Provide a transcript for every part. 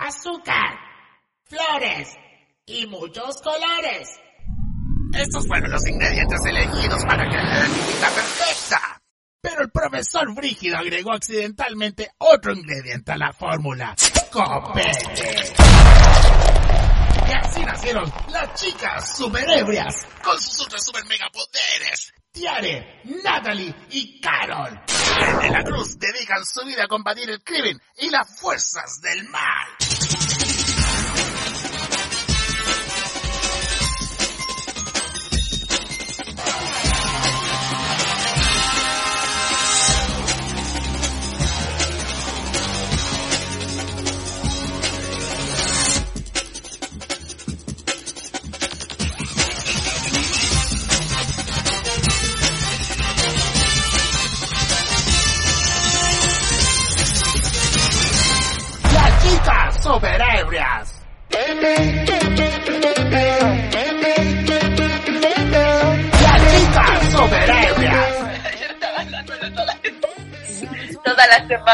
Azúcar, flores y muchos colores. Estos fueron los ingredientes elegidos para crear la bebida perfecta. Pero el profesor Brígido agregó accidentalmente otro ingrediente a la fórmula. Copete. Y así nacieron las chicas superebrias con sus super super megapoderes. Tiare, Natalie y Carol. De la Cruz dedican su vida a combatir el crimen y las fuerzas del mal.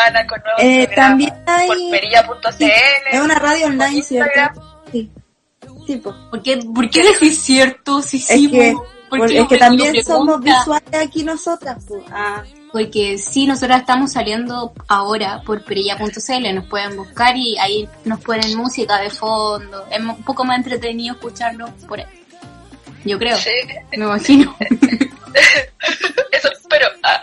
Semana con nuevos Eh, también hay- por perilla.cl. Es una radio online, ¿cierto? Sí. Sí, po. ¿Por qué, ¿Por qué decís cierto? Sí, Es sí, que, po. ¿Por por- qué es lo que pre- también somos visuales aquí nosotras. po. Ah, Porque sí, nosotras estamos saliendo ahora por perilla.cl, nos pueden buscar y ahí nos ponen música de fondo. Es un poco más entretenido escucharlo por ahí. Yo creo, Sí, me imagino. eso, pero ah,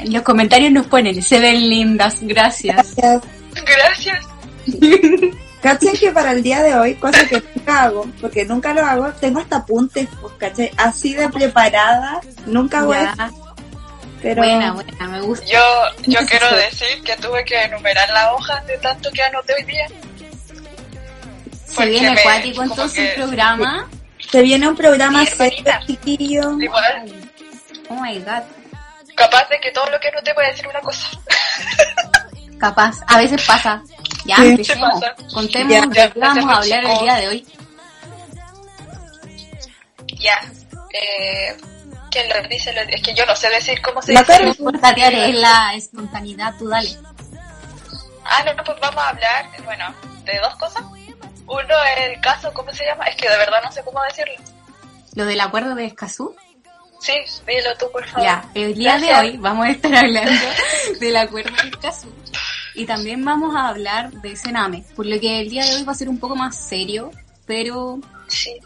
En los comentarios nos ponen, se ven lindas, gracias. ya. gracias. ¿Cachai que para el día de hoy, cosa que nunca hago, porque nunca lo hago, tengo hasta apuntes, pues, ¿cachai? Así de preparada, nunca hago eso, pero... buena, buena, me gusta. Yo, yo quiero decir que tuve que enumerar las hojas de tanto que anoté hoy día. Se viene me- acuático entonces que- el programa. Se viene un programa Sí, serio, chiquillo. Igual, Oh my god. Capaz de que todo lo que anoté voy a decir una cosa. Capaz, a veces pasa. Ya, Sí. empecemos. ¿Qué pasa? Contemos Ya, de ya, qué vamos a hablar el día de hoy. Ya. Eh, ¿Quién lo dice? Lo- Es que yo no sé decir cómo se La dice. No importa, Tiare, es la espontaneidad, tú dale. Ah, no, no, pues vamos a hablar, bueno, de dos cosas. Uno, el caso, ¿cómo se llama? Es que de verdad no sé cómo decirlo. Lo del acuerdo de Escazú. Sí, dilo tú, por favor. Ya, el día de Gracias. hoy vamos a estar hablando del acuerdo de Escazú. Y también vamos a hablar de Sename, por lo que el día de hoy va a ser un poco más serio, pero Sí.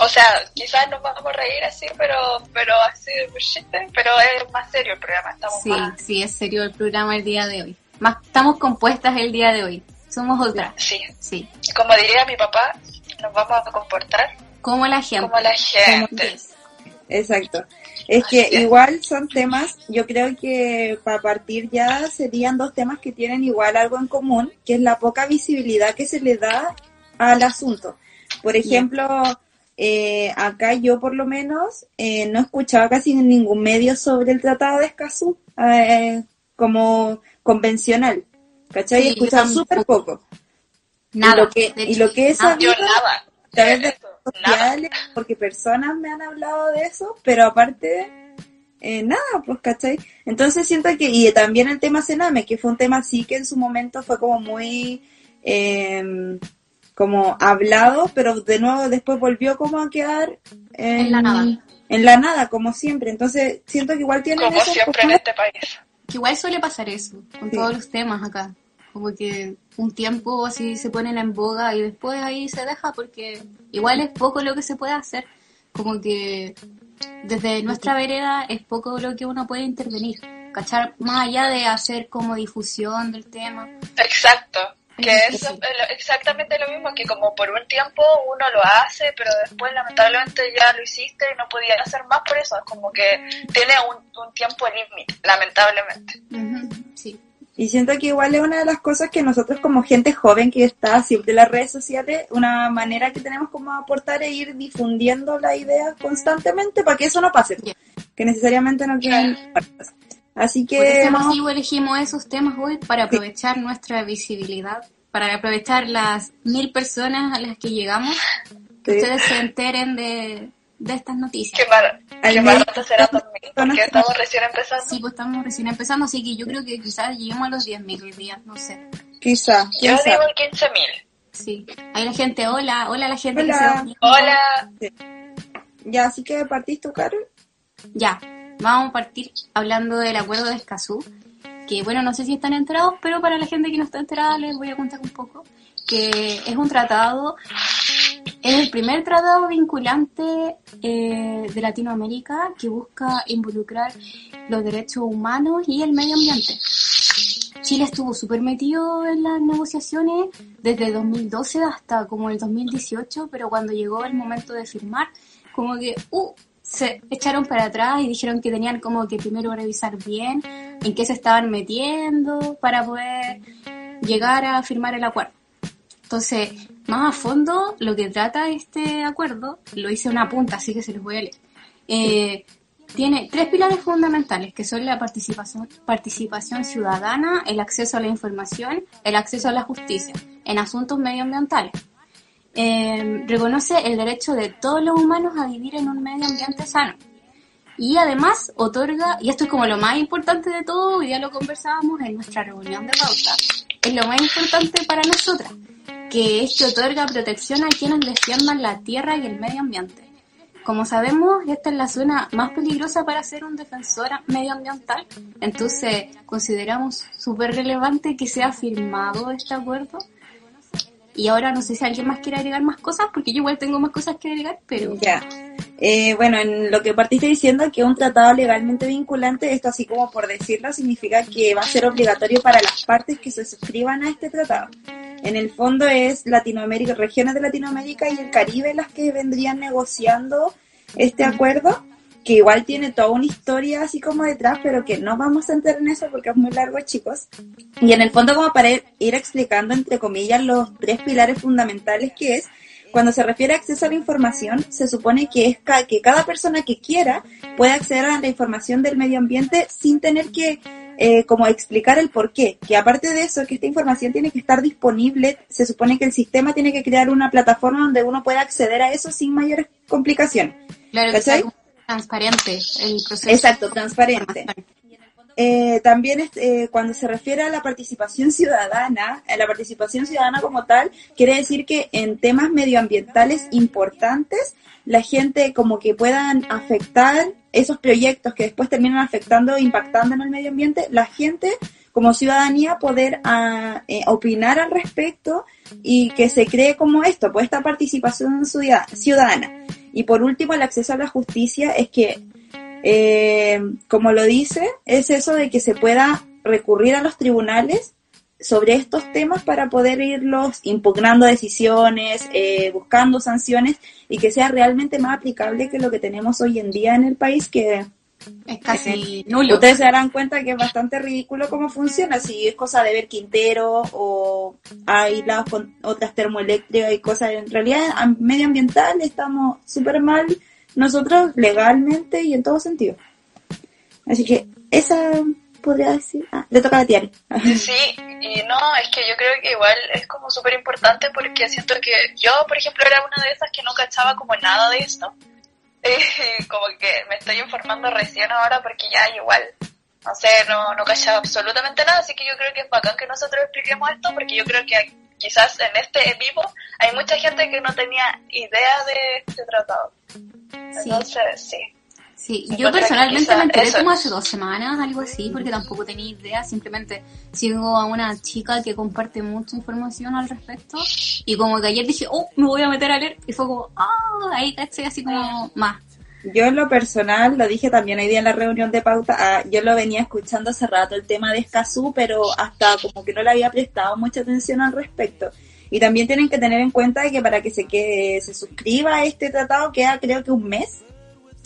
O sea, quizás nos vamos a reír así, pero, pero así de pero es más serio el programa, estamos sí, más... sí es serio el programa el día de hoy. Más estamos compuestas el día de hoy. Somos otras. Sí, Sí. como diría mi papá, nos vamos a comportar Como la gente. como la gente. Exacto. Es que igual son temas, yo creo que para partir ya serían dos temas que tienen igual algo en común, que es la poca visibilidad que se le da al asunto. Por ejemplo, eh, acá yo por lo menos eh, no escuchaba casi en ningún medio sobre el Tratado de Escazú eh, como convencional. ¿Cachai? Sí, Escuchaba súper poco. Nada. Y lo que, y lo que es sabido nada. a través de Nada. sociales, porque personas me han hablado de eso, pero aparte, eh, nada, pues, ¿cachai? Entonces siento que, y también el tema Sename, que fue un tema así que en su momento fue como muy, eh, como hablado, pero de nuevo después volvió como a quedar en, En la nada. en la nada, como siempre. Entonces siento que igual tienen Como eso siempre en este país. Que igual suele pasar eso con Sí. todos los temas acá. Como que un tiempo así se ponen en boga y después ahí se deja porque igual es poco lo que se puede hacer. Como que desde nuestra vereda es poco lo que uno puede intervenir. ¿Cachar? Más allá de hacer como difusión del tema. Exacto. Que es exactamente lo mismo que como por un tiempo uno lo hace, pero después lamentablemente ya lo hiciste y no podía hacer más por eso. Es como que tiene un, un tiempo límite, lamentablemente. Ujú, Sí. Y siento que igual es una de las cosas que nosotros como gente joven que está siempre en las redes sociales, una manera que tenemos como aportar es ir difundiendo la idea constantemente para que eso no pase, Ya. que necesariamente no queden muertas. Así Por ese que vamos, motivo elegimos esos temas hoy para aprovechar nuestra visibilidad, para aprovechar las mil personas a las que llegamos, que Sí. ustedes se enteren de, de estas noticias. Qué, Al qué medio- barato será también, porque estamos recién empezando. Sí, pues estamos recién empezando, así que yo creo que quizás lleguemos a los 10.000 hoy día, no sé. Quizá, Yo quién digo sabe. 15.000. Sí. Ahí la gente, hola, hola la gente que Hola. se unió. Hola. Ya, así que partís tú, Carol. Ya, vamos a partir hablando del acuerdo de Escazú, que bueno, no sé si están enterados, pero para la gente que no está enterada les voy a contar un poco, que es un tratado, es el primer tratado vinculante eh, de Latinoamérica que busca involucrar los derechos humanos y el medio ambiente. Chile estuvo súper metido en las negociaciones desde 2012 hasta como el 2018, pero cuando llegó el momento de firmar, como que, uh, se echaron para atrás y dijeron que tenían como que primero revisar bien en qué se estaban metiendo para poder llegar a firmar el acuerdo. Entonces, más a fondo, lo que trata este acuerdo, lo hice una punta, así que se los voy a leer. Eh, tiene tres pilares fundamentales, que son la participación, participación ciudadana, el acceso a la información, el acceso a la justicia en asuntos medioambientales. Eh, reconoce el derecho de todos los humanos a vivir en un medio ambiente sano. Y además otorga, y esto es como lo más importante de todo, hoy día lo conversábamos en nuestra reunión de pauta, es lo más importante para nosotras, que es que otorga protección a quienes defiendan la tierra y el medio ambiente. Como sabemos, esta es la zona más peligrosa para ser un defensor medioambiental, entonces consideramos súper relevante que sea firmado este acuerdo. Y ahora no sé si alguien más quiere agregar más cosas, porque yo igual tengo más cosas que agregar, pero Ya. Eh, bueno, en lo que partiste diciendo que un tratado legalmente vinculante, esto así como por decirlo, significa que va a ser obligatorio para las partes que se suscriban a este tratado. En el fondo es Latinoamérica, regiones de Latinoamérica y el Caribe las que vendrían negociando este acuerdo, que igual tiene toda una historia así como detrás, pero que no vamos a entrar en eso porque es muy largo, chicos. Y en el fondo como para ir, explicando, entre comillas, los tres pilares fundamentales que es, cuando se refiere a acceso a la información, se supone que es ca- que cada persona que quiera puede acceder a la información del medio ambiente sin tener que eh, como explicar el por qué. Que aparte de eso, que esta información tiene que estar disponible, se supone que el sistema tiene que crear una plataforma donde uno pueda acceder a eso sin mayores complicaciones. claro que transparente el proceso. Exacto, transparente. Eh, también eh, cuando se refiere a la participación ciudadana, a la participación ciudadana como tal, quiere decir que en temas medioambientales importantes, la gente como que puedan afectar esos proyectos que después terminan afectando, impactando en el medio ambiente, la gente como ciudadanía poder ah, eh, opinar al respecto y que se cree como esto, pues esta participación ciudad- ciudadana. Y por último, el acceso a la justicia es que eh, como lo dice, es eso de que se pueda recurrir a los tribunales sobre estos temas para poder irlos impugnando decisiones, eh, buscando sanciones y que sea realmente más aplicable que lo que tenemos hoy en día en el país, que Es casi nulo. ustedes se darán cuenta que es bastante ridículo cómo funciona, si es cosa de ver Quintero o aislados con otras termoeléctricas y cosas. En realidad, medioambiental estamos súper mal nosotros legalmente y en todo sentido. Así que esa podría decir. Ah, le toca a la Tiari. Sí, y no, es que yo creo que igual es como súper importante porque siento que yo, por ejemplo, era una de esas que no cachaba como nada de esto. Eh, como que me estoy informando recién ahora porque ya igual, no sé, no, no cachaba absolutamente nada, así que yo creo que es bacán que nosotros expliquemos esto porque yo creo que quizás en este en vivo hay mucha gente que no tenía idea de este tratado. Entonces, sí. Sí, Se yo personalmente me enteré eso. como hace dos semanas, algo así, porque tampoco tenía idea, simplemente sigo a una chica que comparte mucha información al respecto, y como que ayer dije, oh, me voy a meter a leer, y fue como, ah, ahí caché así como más. Yo en lo personal, lo dije también hoy día en la reunión de pauta, ah, yo lo venía escuchando hace rato el tema de Escazú, pero hasta como que no le había prestado mucha atención al respecto. Y también tienen que tener en cuenta que para que se que se suscriba a este tratado queda creo que un mes.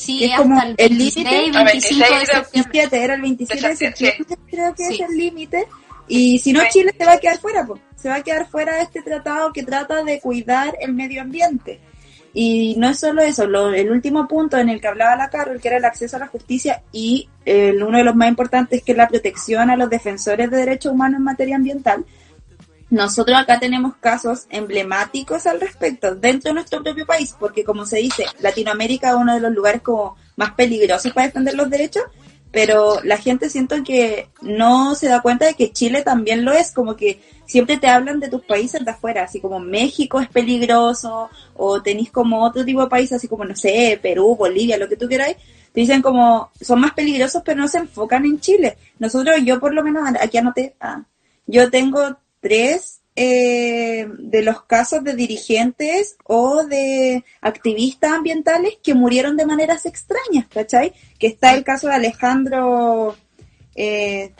Sí, Es como hasta el el 26, límite. 25 de 26 de septiembre. 17, era el 27 de septiembre, creo que Sí. es el límite. Y si no. Chile se va a quedar fuera, pues. Se va a quedar fuera de este tratado que trata de cuidar el medio ambiente. Y no es solo eso, lo- el último punto en el que hablaba la Carol, que era el acceso a la justicia, y el- uno de los más importantes, que es la protección a los defensores de derechos humanos en materia ambiental. Nosotros acá tenemos casos emblemáticos al respecto dentro de nuestro propio país, porque como se dice, Latinoamérica es uno de los lugares como más peligrosos para defender los derechos, pero la gente siento que no se da cuenta de que Chile también lo es, como que siempre te hablan de tus países de afuera, así como México es peligroso, o tenéis como otro tipo de países, así como, no sé, Perú, Bolivia, lo que tú queráis, te dicen como, son más peligrosos, pero no se enfocan en Chile. Nosotros, yo por lo menos, aquí anoté, ah, yo tengo tres eh, de los casos de dirigentes o de activistas ambientales que murieron de maneras extrañas, ¿cachai? Que está el caso de Alejandro, eh,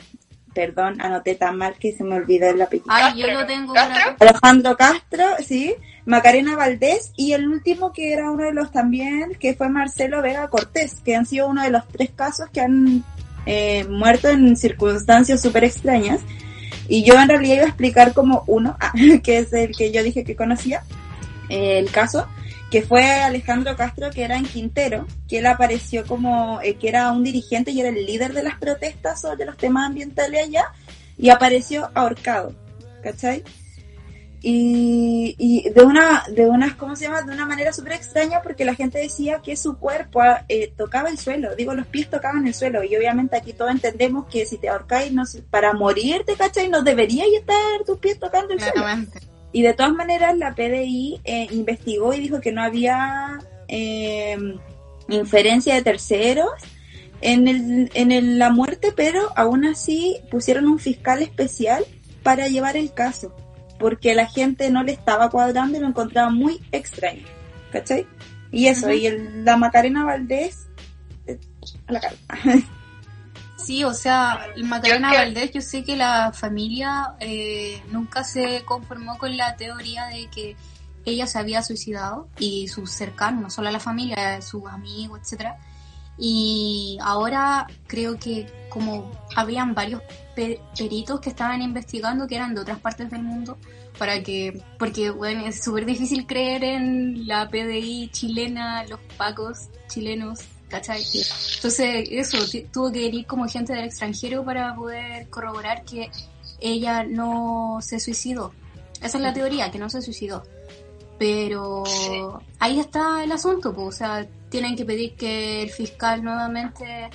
perdón, anoté tan mal que se me olvidó el apellido. Ay, yo lo tengo. Alejandro Castro, sí, Macarena Valdés y el último que era uno de los también, que fue Marcelo Vega Cortés, que han sido uno de los tres casos que han eh, muerto en circunstancias súper extrañas. Y yo en realidad iba a explicar como uno, ah, que es el que yo dije que conocía, eh, el caso, que fue Alejandro Castro, que era en Quintero, que él apareció como eh, que era un dirigente y era el líder de las protestas sobre los temas ambientales allá, y apareció ahorcado, ¿cachai? Y, y de una, de unas, ¿cómo se llama? De una manera súper extraña porque la gente decía que su cuerpo eh, tocaba el suelo, digo, los pies tocaban el suelo y obviamente aquí todos entendemos que si te ahorcáis no, para morirte, ¿cachai? No deberías estar tus pies tocando el suelo. Y de todas maneras la PDI eh, investigó y dijo que no había eh, inferencia de terceros en, el, en la muerte, pero aún así pusieron un fiscal especial para llevar el caso porque la gente no le estaba cuadrando y lo encontraba muy extraño, ¿cachai? Y eso, y el, la Macarena Valdés, eh, a la cara. Sí, o sea, Macarena Valdés, yo sé que la familia eh, nunca se conformó con la teoría de que ella se había suicidado y sus cercanos, no solo la familia, sus amigos, etcétera. Y ahora creo que como habían varios peritos que estaban investigando que eran de otras partes del mundo para que porque bueno es súper difícil creer en la PDI chilena los pacos chilenos ¿cachai? entonces eso tuvo que venir como gente del extranjero para poder corroborar que ella no se suicidó. Esa es la teoría que no se suicidó pero ahí está el asunto pues, o sea tienen que pedir que el fiscal nuevamente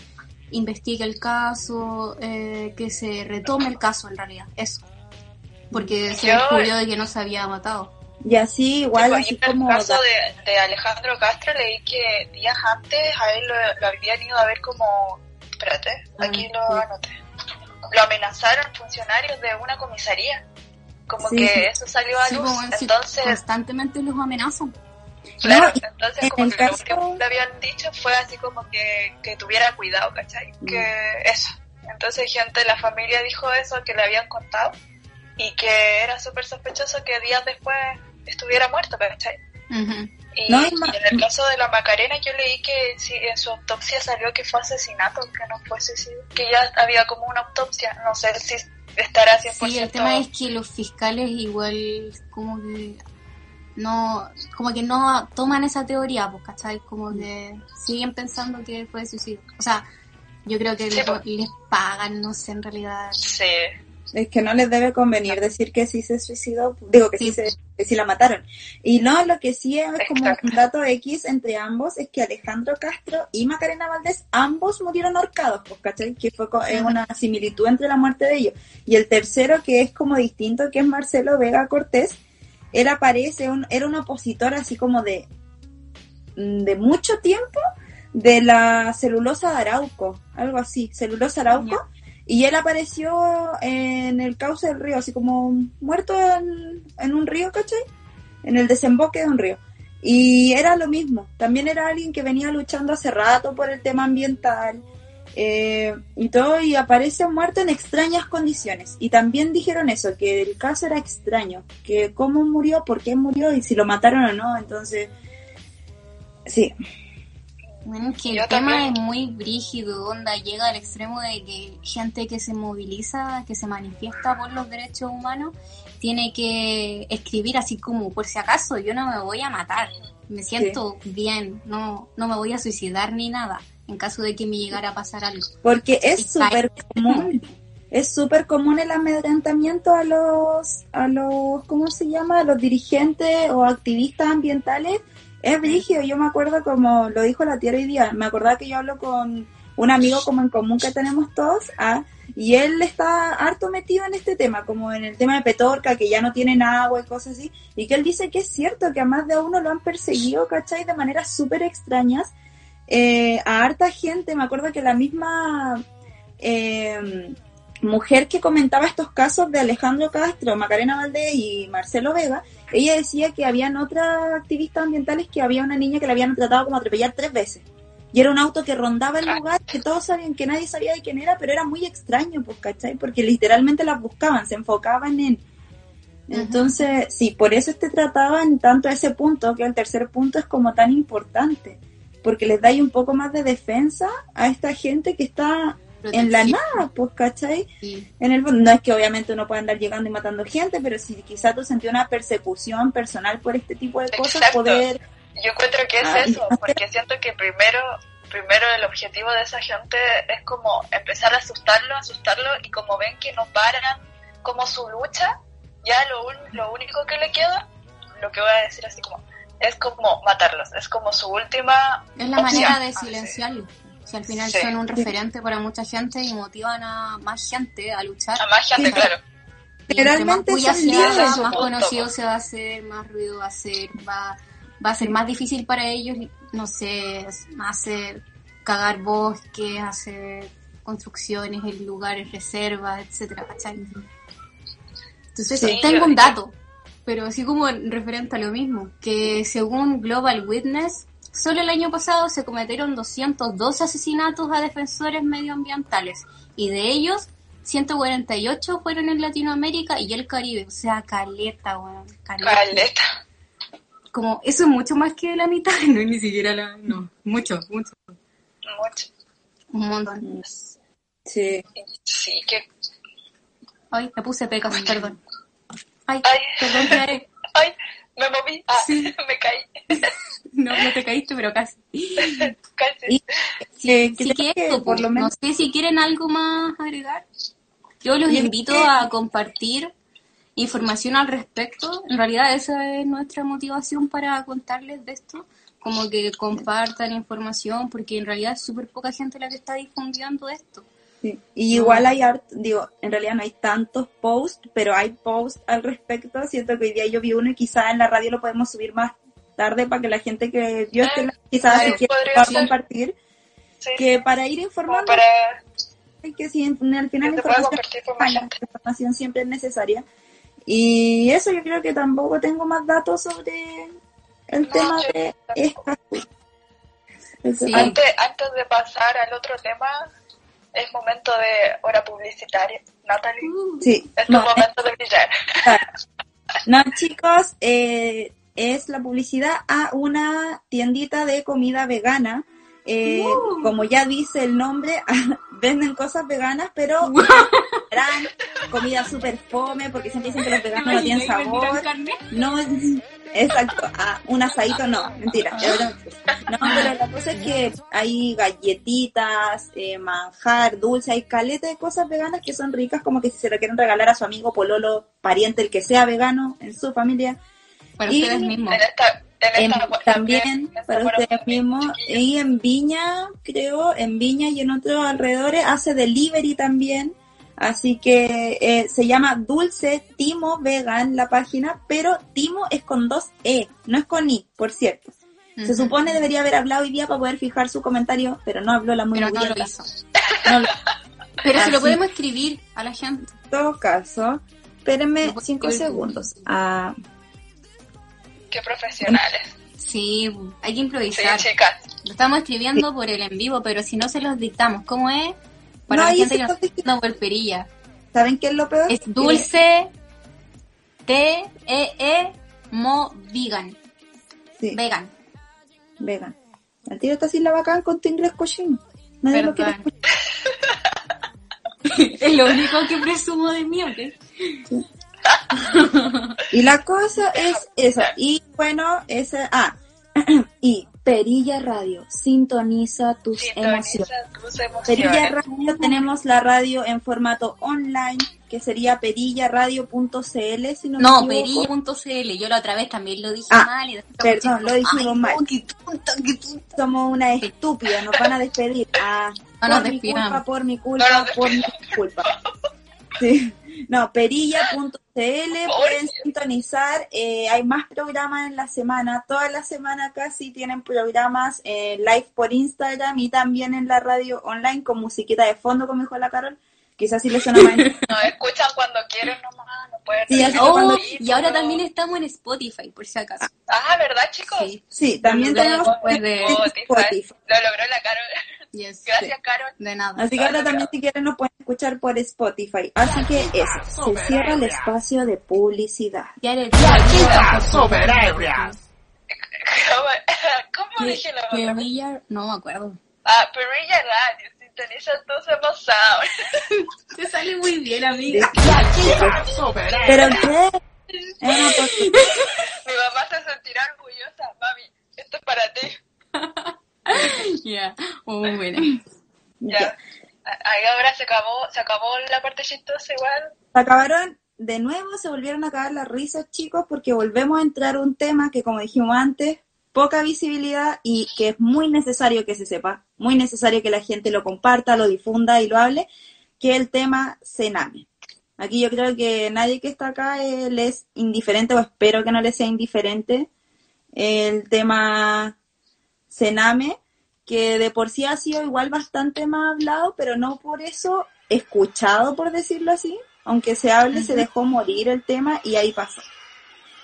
investigue el caso, eh, que se retome el caso en realidad, eso. Porque se descubrió de que no se había matado. Y así, igual, así como... En el caso de, de, Alejandro Castro leí que días antes a él lo, habían ido a ver como... Espérate, ah, aquí lo anoté. Lo amenazaron funcionarios de una comisaría. Como que eso salió a luz. entonces... Constantemente los amenazan. Claro, entonces como que lo que le habían dicho fue así como que, que tuviera cuidado, ¿cachai? Mm. Que eso. Entonces gente de la familia dijo eso, que le habían contado y que era súper sospechoso que días después estuviera muerto, ¿cachai? y, en el caso de la Macarena yo leí que si en su autopsia salió que fue asesinato, que no fue suicidio, que ya había como una autopsia, no sé si estará 100%. Sí, el tema es que los fiscales igual como que no, como que no toman esa teoría, pues, ¿cachai? Como que siguen pensando que fue suicidio. O sea, yo creo que pues. les, pagan, no sé, en realidad. Sí. Es que no les debe convenir decir que sí se suicidó, digo que sí, se, que sí la mataron. Y no, lo que sí es como un dato X entre ambos es que Alejandro Castro y Macarena Valdés ambos murieron ahorcados, pues, ¿cachai? Que fue una similitud entre la muerte de ellos. Y el tercero que es como distinto, que es Marcelo Vega Cortés, él aparece, un, era un opositor así como de, de mucho tiempo de la celulosa de Arauco, algo así, celulosa Arauco, y él apareció en el cauce del río, así como muerto en, un río, ¿cachai? En el desemboque de un río. Y era lo mismo, también era alguien que venía luchando hace rato por el tema ambiental, eh, y todo, y aparece muerto en extrañas condiciones. Y también dijeron eso, que el caso era extraño, que cómo murió, por qué murió y si lo mataron o no. Entonces, sí. Bueno, que el tema es muy brígido, onda, llega al extremo de que gente que se moviliza, que se manifiesta por los derechos humanos, tiene que escribir así como, por si acaso, yo no me voy a matar, me siento bien, no, no me voy a suicidar ni nada en caso de que me llegara a pasar algo. Porque es súper común. es súper común el amedrentamiento a los, a los, ¿cómo se llama? A los dirigentes o activistas ambientales. Es brígido, yo me acuerdo como lo dijo la tierra hoy día, me acordaba que yo hablo con un amigo como en común que tenemos todos, ah, y él está harto metido en este tema, como en el tema de Petorca, que ya no tienen agua y cosas así, y que él dice que es cierto que a más de uno lo han perseguido, ¿cachai? De maneras súper extrañas. Eh, a harta gente, me acuerdo que la misma eh, mujer que comentaba estos casos de Alejandro Castro, Macarena Valdés y Marcelo Vega, ella decía que habían otras activistas ambientales que había una niña que la habían tratado como atropellar tres veces. Y era un auto que rondaba el lugar, que todos sabían que nadie sabía de quién era, pero era muy extraño, pues, ¿cachai? Porque literalmente las buscaban, se enfocaban en... Entonces, sí, por eso te trataban tanto a ese punto, que el tercer punto es como tan importante, porque les da ahí un poco más de defensa a esta gente que está en la nada, pues, ¿cachai? En el no es que obviamente uno pueda andar llegando y matando gente, pero si quizás tú sentías una persecución personal por este tipo de cosas, Exacto. poder... Yo encuentro que es Ah, eso, porque siento que primero, primero el objetivo de esa gente es como empezar a asustarlo, asustarlo, y como ven que no paran como su lucha, ya lo, un- lo único que le queda, lo que voy a decir así como, es como matarlos, es como su última Es la opción. manera de Ah, sí. Si al final Sí. son un referente para mucha gente y motivan a más gente a luchar. A más gente, claro. Entre más son se haga, más conocido se va a hacer, más ruido va a hacer, va, va a ser más difícil para ellos, no sé, hacer cagar bosques, hacer construcciones en lugares, reservas, etcétera, ¿cachai? Entonces Sí, tengo un dato, pero así como en referente a lo mismo, que según Global Witness, solo el año pasado se cometieron 202 asesinatos a defensores medioambientales y de ellos 148 fueron en Latinoamérica y el Caribe, o sea, caleta, weón, caleta. Caleta. Como eso es mucho más que la mitad, no ni siquiera la, no, mucho, mucho, Mucho. un montón. Sí. Sí, que... Ay, me puse pecas, perdón. Ay, Ay. perdón. Ay, me moví. Ah, Sí. me caí. No, no te caíste, pero casi. Casi. Y- Sí, Eh, que que esto, por pues, lo menos- no sé si quieren algo más agregar. Yo los invito que- a compartir información al respecto. En realidad esa es nuestra motivación para contarles de esto. Como que compartan información, porque en realidad es súper poca gente la que está difundiendo esto. Sí. Y igual hay, digo, en realidad no hay tantos posts, pero hay posts al respecto. Siento que hoy día yo vi uno y quizás en la radio lo podemos subir más tarde para que la gente que Ah, live quizás si ser. compartir. Sí. Que para ir informando, para que si al final información, la información siempre es necesaria. Y eso yo creo que tampoco tengo más datos sobre el No, tema yo de esta. Sí. Antes, antes de pasar al otro tema, es momento de hora publicitaria. Natalie, Sí, es no, tu momento de brillar. No, chicos, eh, es la publicidad a una tiendita de comida vegana. Eh. Como ya dice el nombre, venden cosas veganas, pero harán comida súper fome, porque siempre dicen que los veganos no tienen sabor. No, exacto, ah, un asadito no, mentira. No, pero la cosa es que hay galletitas, eh, manjar, dulce, hay caleta de cosas veganas que son ricas, como que si se lo quieren regalar a su amigo, pololo, pariente, el que sea vegano en su familia. Para Y- ustedes mismos. En esta, en En- esta, también en para ustedes mismos. Y en Viña, creo, en Viña y en otros alrededores hace delivery también. Así que eh, se llama Dulce Timo Vegan la página, pero Timo es con dos E, no es con I, por cierto. Se supone debería haber hablado hoy día para poder fijar su comentario, pero no habló la muy Pero no lo mugrienta. hizo. No lo- Pero se lo Así. podemos escribir a la gente. En todo caso, espérenme cinco escribir. segundos. Ah, Qué profesionales. Sí, hay que Sí, improvisar. chicas. Lo estamos escribiendo por el en vivo, pero si no se los dictamos, ¿cómo es? Para No, la gente se que nos los está escuchando por perilla. ¿Saben qué es lo peor? Es dulce T E E mo vegan. sí, Vegan. vegan. Al tiro está así la bacán con tu inglés cochino. Nadie lo quiere Perdón. es lo único que presumo de mí, ¿ok? Y la cosa es eso. Y bueno, ese, ah, y Perilla Radio. Sintoniza tus Sintoniza emociones. tus emociones. Perilla Radio tenemos la radio en formato online, que sería perillaradio.cl, si no, No, me equivoco. perilla.cl. Yo la otra vez también lo dije Ah, mal. Y perdón, lo dijimos "Ay, mal". qué tonta, qué tonta. Somos una estúpida, nos van a despedir. Ah, No nos por mi culpa, por mi culpa, No por mi culpa. Sí. No, perilla.cl pueden sintonizar. eh, hay más programas en la semana. Toda la semana casi tienen programas eh, live por Instagram y también en la radio online con musiquita de fondo, como dijo la Carol. Quizás sí le suena más. Nos escuchan cuando quieren nomás, no pueden Sí, Oh, cuando- y ahora también estamos en Spotify, por si acaso. Ah, ¿verdad, chicos? Sí. Sí, también tenemos de- Spotify. Spotify. Lo logró la Carol. Yes. Gracias, Carol. De nada. Así que ahora también si quieren nos pueden escuchar por Spotify. Así que eso, se cierra el espacio de publicidad. Ya eres. ¿Cómo, cómo dije la otra? Perilla, no me acuerdo. Ah, Perilla Radio, sintoniza tus emociones. Te sale muy bien, amiga. ¿Pero qué? Mi mamá se sentirá orgullosa, mami. Esto es para ti. Ya, muy buena. Ya. Ahí ahora se acabó, se acabó la parte chistosa igual. Se acabaron, de nuevo se volvieron a acabar las risas, chicos, porque volvemos a entrar un tema que, como dijimos antes, poca visibilidad y que es muy necesario que se sepa, muy necesario que la gente lo comparta, lo difunda y lo hable, que el tema Sename. Aquí yo creo que nadie que está acá eh, le es indiferente, o espero que no le sea indiferente, el tema Sename, que de por sí ha sido igual bastante más hablado, pero no por eso escuchado, por decirlo así. Aunque se hable, se dejó morir el tema y ahí pasó.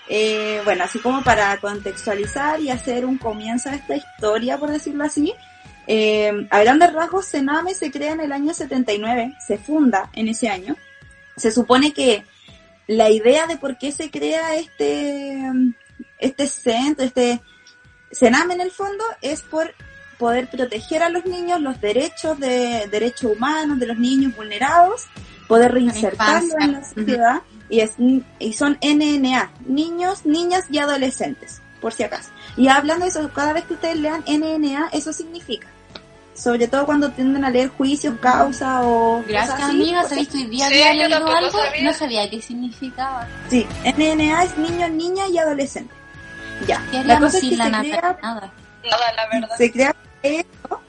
Eh, bueno, así como para contextualizar y hacer un comienzo a esta historia, por decirlo así, eh, a grandes rasgos, Sename se crea en el año 79, se funda en ese año. Se supone que la idea de por qué se crea este, este centro, este Sename en el fondo, es por poder proteger a los niños, los derechos de derechos humanos de los niños vulnerados, poder reinsertarlos en la sociedad y, es, y son NNA, niños, niñas y adolescentes, por si acaso. Y hablando de eso, cada vez que ustedes lean NNA, eso significa. Sobre todo cuando tienden a leer juicios, causa o... Gracias, cosas así, amiga. porque- ¿Sabéis que hoy día Sí, había leído algo? sabía. No sabía qué significaba. Sí, NNA es niño, niña y adolescente. Ya. ¿Qué La cosa es que la se nata? crea Nada. Nada, la verdad. se crea esto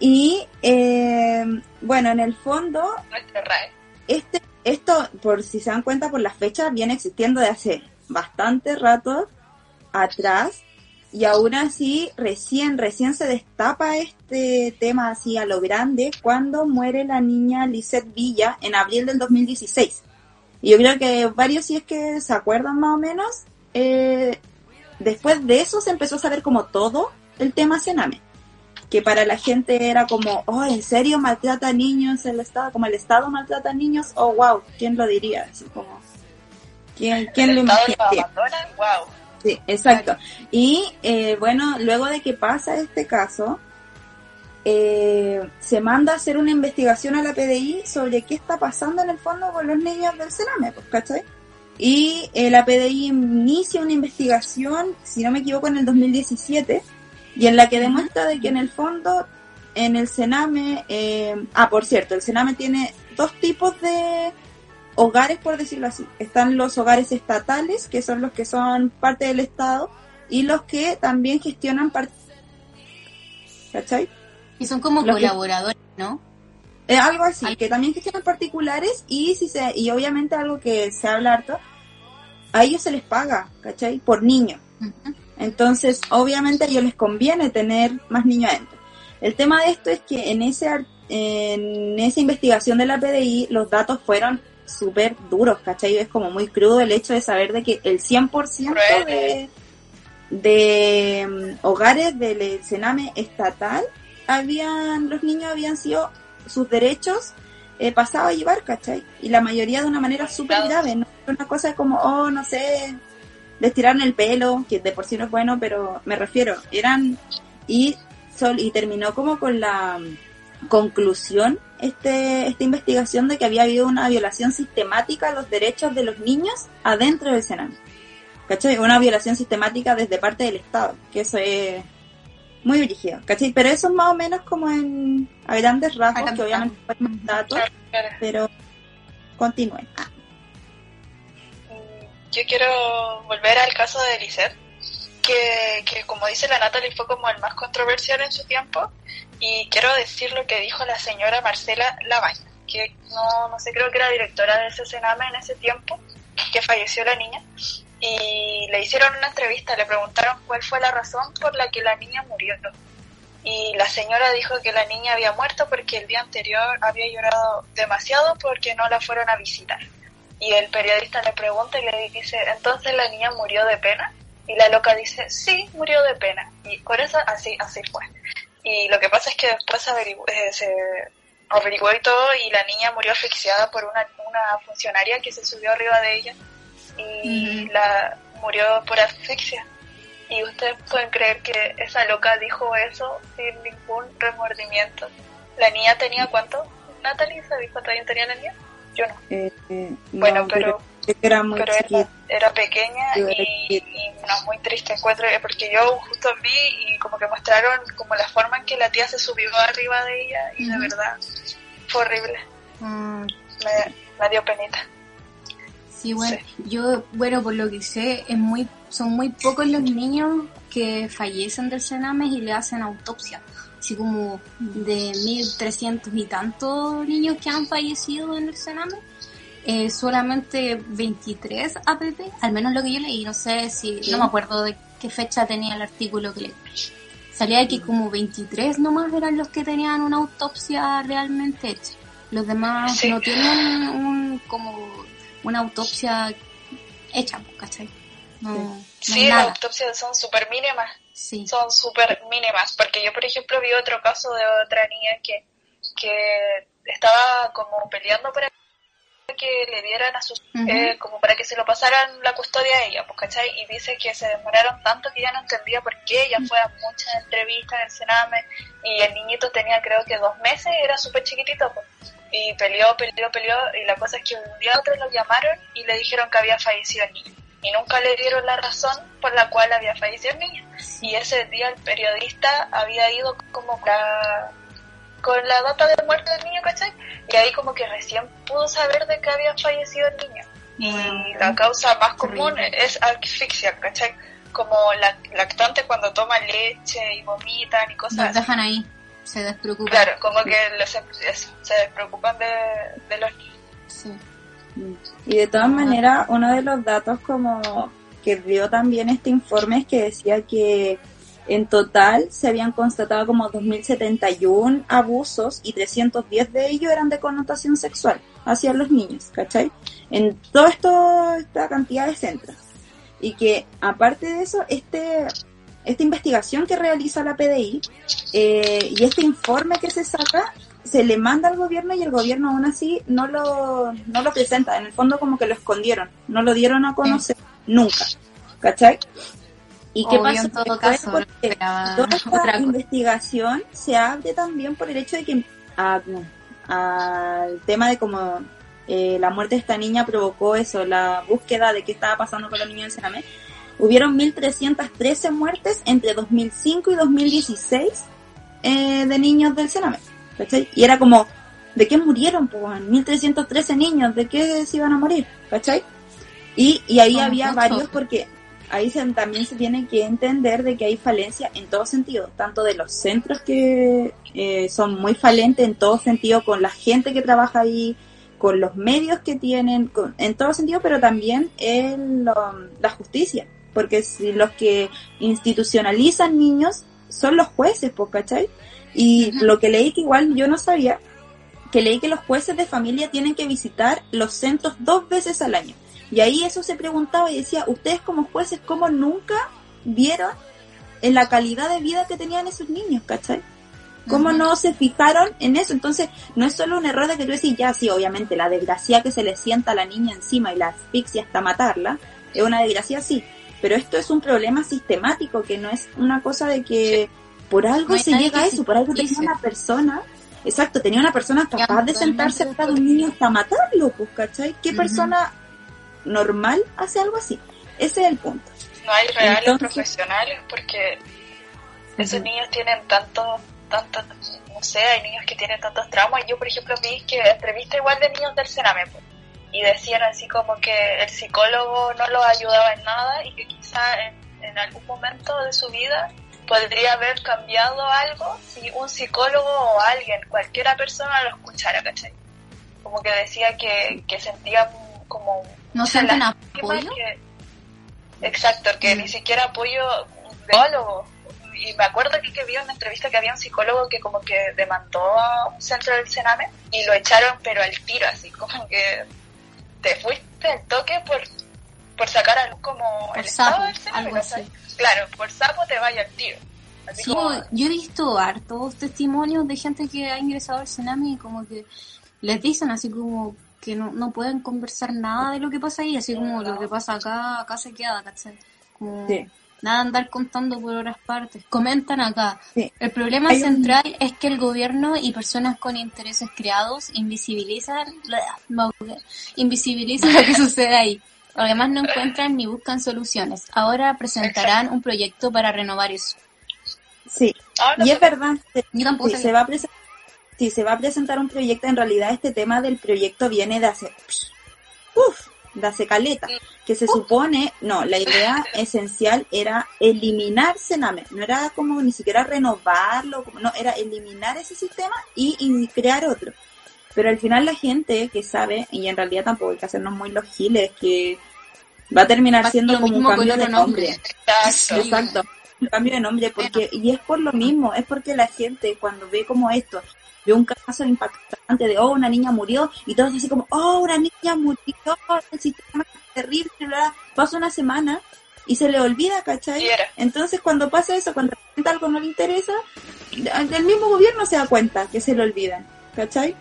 y eh, bueno en el fondo este esto por si se dan cuenta por las fechas viene existiendo de hace bastante rato atrás. Y aún así recién recién se destapa este tema así a lo grande cuando muere la niña Lisette Villa en abril del 2016 y yo creo que varios si es que se acuerdan más o menos eh, después de eso se empezó a saber como todo el tema Sename que para la gente era como, oh, ¿en serio maltrata a niños el Estado? Como el Estado maltrata a niños, oh, wow, ¿quién lo diría? Así como, ¿quién, quién lo imaginaría? wow. Sí, exacto. Y eh, bueno, luego de que pasa este caso, eh, se manda a hacer una investigación a la PDI sobre qué está pasando en el fondo con los niños del Sename, pues, ¿cachai? Y eh, la PDI inicia una investigación, si no me equivoco, en el 2017, y en la que demuestra de que en el fondo, en el Sename, eh, ah, por cierto, el Sename tiene dos tipos de hogares, por decirlo así. Están los hogares estatales, que son los que son parte del Estado, y los que también gestionan parte... ¿Cachai? Y son como que- colaboradores, ¿no? Eh, algo así, Al- que también gestionan particulares y si se, y obviamente algo que se habla harto, a ellos se les paga, ¿cachai? Por niño. Ujú. Entonces, obviamente a ellos les conviene tener más niños adentro. El tema de esto es que en ese en esa investigación de la PDI los datos fueron súper duros, ¿cachai? Es como muy crudo el hecho de saber de que el 100% de, de mm, hogares del Sename estatal habían, los niños habían sido sus derechos eh, pasados a llevar, ¿cachai? Y la mayoría de una manera súper grave, no una cosa como, oh, no sé, les tiraron el pelo, que de por sí no es bueno, pero me refiero, eran, y, sol, y terminó como con la mm, conclusión este, esta investigación de que había habido una violación sistemática a los derechos de los niños adentro del Sename. ¿Cachai? Una violación sistemática desde parte del Estado, que eso es muy brígido, ¿cachai? Pero eso es más o menos como en a grandes rasgos, que obviamente fue más datos, pero continúen. Ah. Yo quiero volver al caso de Lisette, que, que como dice la Natalie fue como el más controversial en su tiempo, y quiero decir lo que dijo la señora Marcela Lavaña, que no, no sé, creo que era directora de ese Sename en ese tiempo, que falleció la niña, y le hicieron una entrevista, le preguntaron cuál fue la razón por la que la niña murió. Y la señora dijo que la niña había muerto porque el día anterior había llorado demasiado porque no la fueron a visitar. Y el periodista le pregunta y le dice, entonces la niña murió de pena. Y la loca dice, sí, murió de pena. Y por eso así, así fue. Y lo que pasa es que después eh, se averiguó y todo y la niña murió asfixiada por una, una funcionaria que se subió arriba de ella y la murió por asfixia. Y ustedes pueden creer que esa loca dijo eso sin ningún remordimiento. ¿La niña tenía cuánto? ¿Natalie sabes cuánto años tenía la niña? Yo no. Eh, eh, bueno, pero, era, muy era, pequeña y, no, muy triste encuentro porque yo justo vi y como que mostraron como la forma en que la tía se subió arriba de ella y de verdad fue horrible. Mm. Me, me dio penita. Sí, bueno, yo, bueno, por lo que sé, es muy, son muy pocos los niños que fallecen del Senames y le hacen autopsia. Así como de 1.300 y tantos niños que han fallecido en el Sename, eh, solamente 23 APP, al menos lo que yo leí, no sé si, no me acuerdo de qué fecha tenía el artículo que leí. Salía que como 23 nomás eran los que tenían una autopsia realmente hecha. Los demás no tienen un, como una autopsia hecha, ¿cachai? No, sí, las autopsias son súper mínimas. Sí. Son súper mínimas, porque yo, por ejemplo, vi otro caso de otra niña que, que estaba como peleando para que le dieran a sus eh, como para que se lo pasaran la custodia a ella, pues, ¿cachai? Y dice que se demoraron tanto que ya no entendía por qué, ella fue a muchas entrevistas en el Sename y el niñito tenía creo que dos meses, era súper chiquitito, pues y peleó, peleó, peleó y la cosa es que un día otro lo llamaron y le dijeron que había fallecido el niño y nunca le dieron la razón por la cual había fallecido el niño y ese día el periodista había ido como para con la data de muerte del niño, ¿cachai? Y ahí como que recién pudo saber de que había fallecido el niño. Y la causa más común es asfixia, ¿cachai? Como la lactante cuando toman leche y vomitan y cosas Los dejan ahí se despreocupan. Claro, como que se despreocupan de, los niños. Sí. Y de todas maneras, uno de los datos como que dio también este informe es que decía que en total se habían constatado como 2.071 abusos y 310 de ellos eran de connotación sexual hacia los niños, ¿cachai? En esto, esta cantidad de centros. Y que aparte de eso, este esta investigación que realiza la PDI eh, y este informe que se saca se le manda al gobierno y el gobierno aún así no lo, no lo presenta. En el fondo como que lo escondieron, no lo dieron a conocer nunca. ¿Cachai? ¿Y qué pasa? En todo caso, toda esta investigación se abre también por el hecho de que al tema de cómo eh, la muerte de esta niña provocó eso, la búsqueda de qué estaba pasando con los niños en Sename Hubieron 1.313 muertes entre 2005 y 2016 eh, de niños del Sename. ¿Cachai? Y era como, ¿de qué murieron? Pues, 1.313 niños, ¿de qué se iban a morir? ¿Cachai? Y, y ahí había varios porque ahí también se tiene que entender de que hay falencia en todo sentido, tanto de los centros que eh, son muy falentes en todo sentido, con la gente que trabaja ahí, con los medios que tienen, en todo sentido, pero también en la justicia porque si los que institucionalizan niños son los jueces, pues, ¿cachai? Y lo que leí que igual yo no sabía, que leí que los jueces de familia tienen que visitar los centros dos veces al año. Y ahí eso se preguntaba y decía, ustedes como jueces, ¿cómo nunca vieron en la calidad de vida que tenían esos niños, ¿cachai? ¿Cómo no se fijaron en eso? Entonces, no es solo un error de que tú decís, ya, sí, obviamente, la desgracia que se le sienta a la niña encima y la asfixia hasta matarla, es una desgracia, sí, pero esto es un problema sistemático, que no es una cosa de que por algo se llega a eso, por algo tenía una persona, exacto, tenía una persona capaz de sentarse lado de un niño hasta matarlo, pues, ¿cachai? ¿Qué persona normal hace algo así? Ese es el punto. No hay reales profesionales porque esos niños tienen tantos, tantos, no sé, hay niños que tienen tantos traumas. Yo, por ejemplo, vi que entrevista igual de niños del Sename, pues, y decían así como que el psicólogo no los ayudaba en nada y que quizá en, en algún momento de su vida podría haber cambiado algo si un psicólogo o alguien, cualquiera persona lo escuchara, ¿cachai? Como que decía que, que sentía como... ¿No sienten apoyo? que- exacto, que Mm. ni siquiera apoyo un psicólogo. Y me acuerdo que, que vi una entrevista que había un psicólogo que como que demandó a un centro del Sename y lo echaron pero al tiro, así como que te fuiste al toque por, por sacar a luz como Por el estado sapo, del así. Claro, por sapo te vaya al tiro. Sí, como, yo he visto hartos testimonios de gente que ha ingresado al Tsunami y como que les dicen así como que no, no pueden conversar nada de lo que pasa ahí, así como lo que pasa acá, acá se queda, ¿cachai? Como Sí. nada andar contando por otras partes. Comentan acá, Sí. el problema Hay un- central es que el gobierno y personas con intereses creados invisibilizan, invisibilizan lo que sucede ahí. Además no encuentran ni buscan soluciones. Ahora presentarán un proyecto para renovar eso. Sí, ah, no y sé, es verdad, se- Yo tampoco sí, se va a presen- sí, se va a presentar un proyecto, en realidad este tema del proyecto viene de hace, uf, de hace caleta, que se supone, no, la idea esencial era eliminar Sename, no era como ni siquiera renovarlo, como, no, era eliminar ese sistema y, y crear otro. Pero al final la gente que sabe, y en realidad tampoco hay que hacernos muy los giles, que va a terminar Va siendo como un cambio de nombre. nombre. exacto. Sí. Exacto. El cambio de nombre, porque, y es por lo mismo, es porque la gente cuando ve como esto, ve un caso impactante de, oh, una niña murió, y todos así como, oh, una niña murió, el sistema es terrible, bla, pasa una semana y se le olvida, ¿cachai? Entonces cuando pasa eso, cuando algo no le interesa, el mismo gobierno se da cuenta que se le olvida, ¿cachai?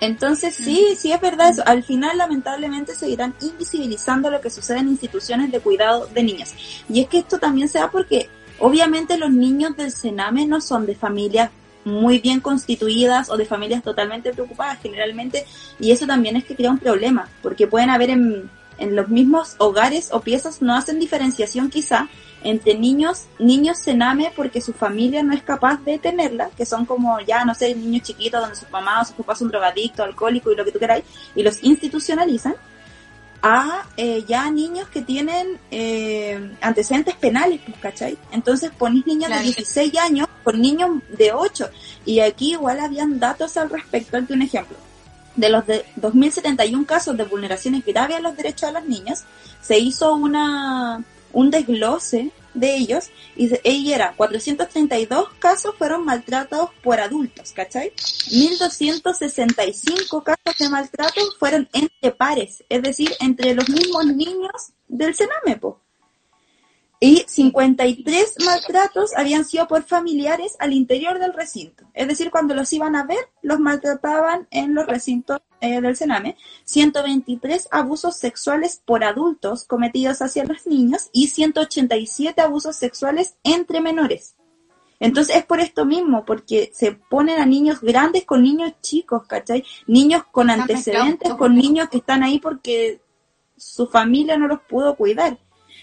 Entonces sí, sí es verdad eso. Al final lamentablemente seguirán invisibilizando lo que sucede en instituciones de cuidado de niños. Y es que esto también se da porque obviamente los niños del Sename no son de familias muy bien constituidas o de familias totalmente preocupadas generalmente y eso también es que crea un problema porque pueden haber en, en los mismos hogares o piezas no hacen diferenciación quizá entre niños, niños cename porque su familia no es capaz de tenerla, que son como ya, no sé, niños chiquitos donde su mamá o su papá son drogadictos, alcohólicos y lo que tú queráis, y los institucionalizan, a eh, ya niños que tienen eh, antecedentes penales, pues, ¿cachai? Entonces ponís niños Claro. de 16 años con niños de 8, y aquí igual habían datos al respecto, de un ejemplo. De los de 2071 casos de vulneraciones graves a los derechos de los niños, se hizo una un desglose de ellos y, y era 432 casos fueron maltratados por adultos, ¿cachai? 1265 casos de maltrato fueron entre pares, es decir, entre los mismos niños del Sename, po. Y 53 maltratos habían sido por familiares al interior del recinto. Es decir, cuando los iban a ver, los maltrataban en los recintos eh, del Sename. 123 abusos sexuales por adultos cometidos hacia los niños y 187 abusos sexuales entre menores. Entonces es por esto mismo, porque se ponen a niños grandes con niños chicos, ¿cachai? Niños con antecedentes, con niños que están ahí porque su familia no los pudo cuidar.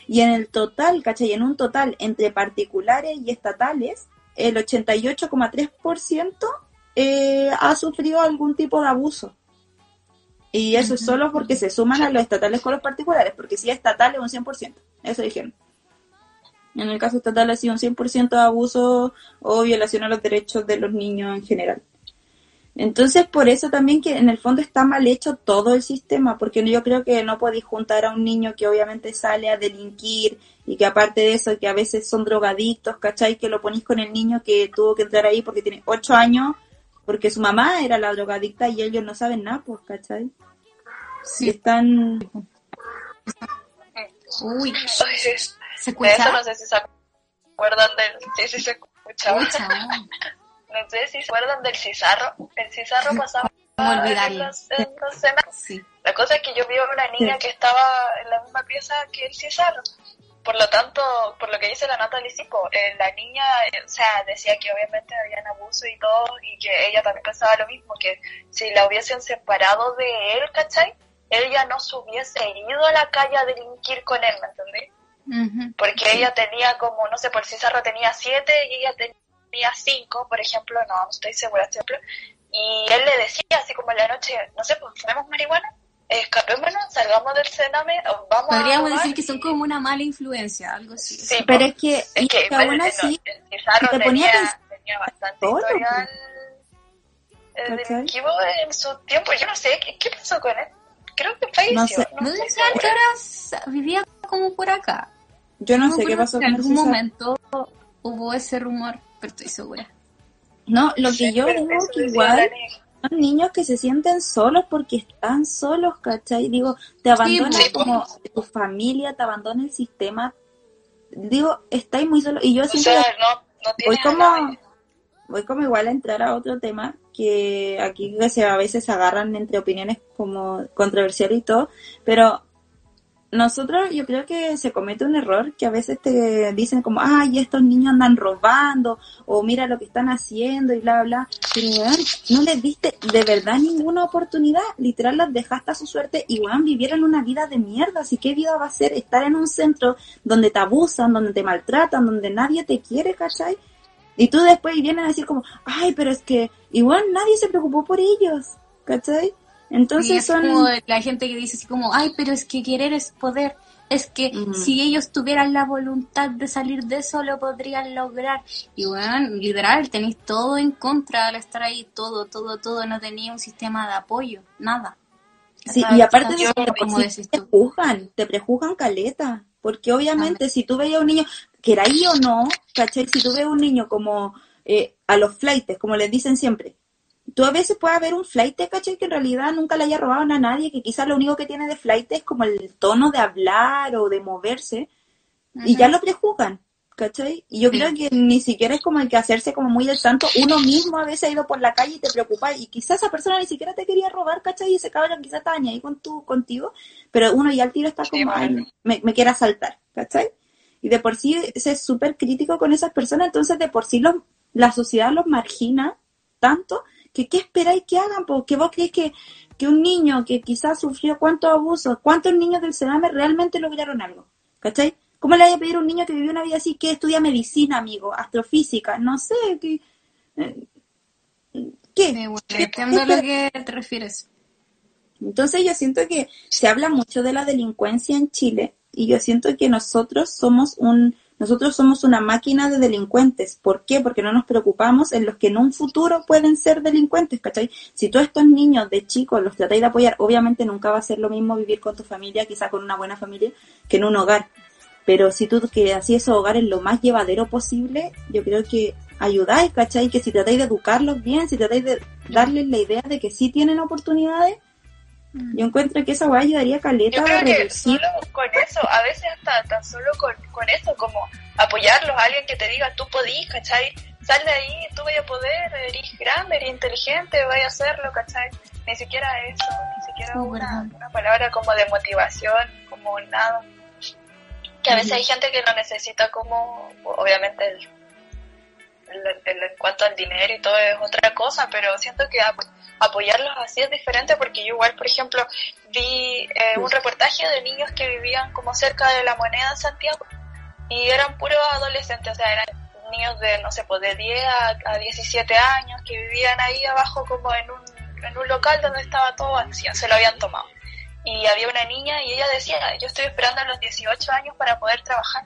Y en el total, ¿cachai? En un total entre particulares y estatales, el 88,3% eh, ha sufrido algún tipo de abuso. Y eso es solo porque se suman a los estatales con los particulares, porque si es estatal es un 100%, eso dijeron. En el caso estatal ha sido un 100% de abuso o violación a los derechos de los niños en general. Entonces, por eso también que en el fondo está mal hecho todo el sistema, porque yo creo que no podéis juntar a un niño que obviamente sale a delinquir y que aparte de eso, que a veces son drogadictos, ¿cachai? Que lo ponéis con el niño que tuvo que entrar ahí porque tiene 8 años, porque su mamá era la drogadicta y ellos no saben nada, pues, ¿cachai? Sí. están... Uy. ¿se De eso escucha? no sé si se acuerdan del... Sí, sí se escuchaba. Escucha. No sé si se acuerdan del cizarro. El cizarro pasaba ¿Cómo en cenas. Sí. La cosa es que yo vi a una niña Sí. que estaba en la misma pieza que el cizarro. Por lo tanto, por lo que dice la Natalie Sipo, eh, la niña, eh, o sea, decía que obviamente habían abuso y todo, y que ella también pensaba lo mismo, que si la hubiesen separado de él, ¿cachai? Ella no se hubiese ido a la calle a delinquir con él, ¿me entendés? Porque ella tenía como, no sé, por si Sarra tenía siete y ella tenía cinco, por ejemplo, no, no estoy segura, ejemplo. Y él le decía así como en la noche, no sé, pues fumemos marihuana, escapémonos, salgamos del cename, vamos Podríamos decir que son como una mala influencia, algo así. Sí, pero es que, es que, aún así, te tenía, tenía bastante historial eh, en su tiempo, yo no sé, ¿qué, qué pasó con él? Creo que falleció. No sé, no, sé que ahora vivía como por acá. Yo no, sé qué pasó con En algún momento hubo ese rumor, pero estoy segura. No, lo que yo digo que igual son niños que se sienten solos porque están solos, ¿cachai? Digo, te abandona como tu familia, te abandona el sistema. Digo, estáis muy solos. Y yo siento voy como, voy como igual a entrar a otro tema que aquí se, a veces se agarran entre opiniones como controversiales y todo, pero nosotros yo creo que se comete un error que a veces te dicen como, ay, estos niños andan robando o mira lo que están haciendo y bla, bla, pero no les diste de verdad ninguna oportunidad, literal las dejaste a su suerte y weón, vivieron una vida de mierda, así que vida va a ser estar en un centro donde te abusan, donde te maltratan, donde nadie te quiere, ¿cachai? Y tú después vienes a decir como, ay, pero es que igual nadie se preocupó por ellos, ¿cachai? Entonces son... como la gente que dice así como, ay, pero es que querer es poder. Es que si ellos tuvieran la voluntad de salir de eso, lo podrían lograr. Y bueno, literal, tenéis todo en contra al estar ahí, todo, todo, todo. No tenía un sistema de apoyo, nada. Sí, y aparte de eso, te, te prejuzgan, te prejuzgan caleta. Porque obviamente si tú veías a un niño, que era ahí o no, ¿cachai? Si tú ves a un niño como eh, a los flightes, como les dicen siempre, tú a veces puede haber un flight, ¿cachai? Que en realidad nunca le haya robado a nadie, que quizás lo único que tiene de flight es como el tono de hablar o de moverse, y ya lo prejuzgan, ¿cachai? Y yo creo que ni siquiera es como el que hacerse como muy del santo, uno mismo a veces ha ido por la calle y te preocupa, y quizás esa persona ni siquiera te quería robar, ¿cachai? Y ese cabrón quizás estaba ahí con tu, contigo, pero uno ya al tiro está como, me, me quiere asaltar, ¿cachai? Y de por sí es súper crítico con esas personas, entonces de por sí los, la sociedad los margina tanto que qué esperáis que hagan, porque vos crees que, que un niño que quizás sufrió cuántos abusos, cuántos niños del Sename realmente lograron algo, ¿cachai? ¿Cómo le hay a pedir a un niño que vivió una vida así que estudia medicina, amigo, astrofísica, no sé, que... Eh, ¿Qué? entiendo a lo que te refieres. Entonces yo siento que se habla mucho de la delincuencia en Chile y yo siento que nosotros somos un nosotros somos una máquina de delincuentes. ¿Por qué? Porque no nos preocupamos en los que en un futuro pueden ser delincuentes, ¿cachai? Si tú estos niños de chicos los tratáis de apoyar, obviamente nunca va a ser lo mismo vivir con tu familia, quizá con una buena familia, que en un hogar. Pero si tú que así esos hogares lo más llevadero posible, yo creo que ayudáis, ¿cachai? Que si tratáis de educarlos bien, si tratáis de darles la idea de que sí tienen oportunidades. Yo encuentro que esa weá ayudaría a Caleta Yo creo que solo con eso, a veces hasta tan solo con, con eso, como apoyarlos, a alguien que te diga, tú podís, ¿cachai? Sal de ahí, tú vas a poder, eres grande, eres inteligente, vaya a hacerlo, ¿cachai? Ni siquiera eso, ni siquiera una, una, palabra como de motivación, como nada. Que a veces hay gente que lo necesita como, obviamente, el, en cuanto al dinero y todo es otra cosa, pero siento que apoyarlos así es diferente porque yo igual, por ejemplo, vi eh, un reportaje de niños que vivían como cerca de la moneda en Santiago y eran puros adolescentes, o sea, eran niños de, no sé, pues de 10 a, 17 años que vivían ahí abajo como en un, en un local donde estaba todo vacío, se lo habían tomado. Y había una niña y ella decía, yo estoy esperando a los 18 años para poder trabajar,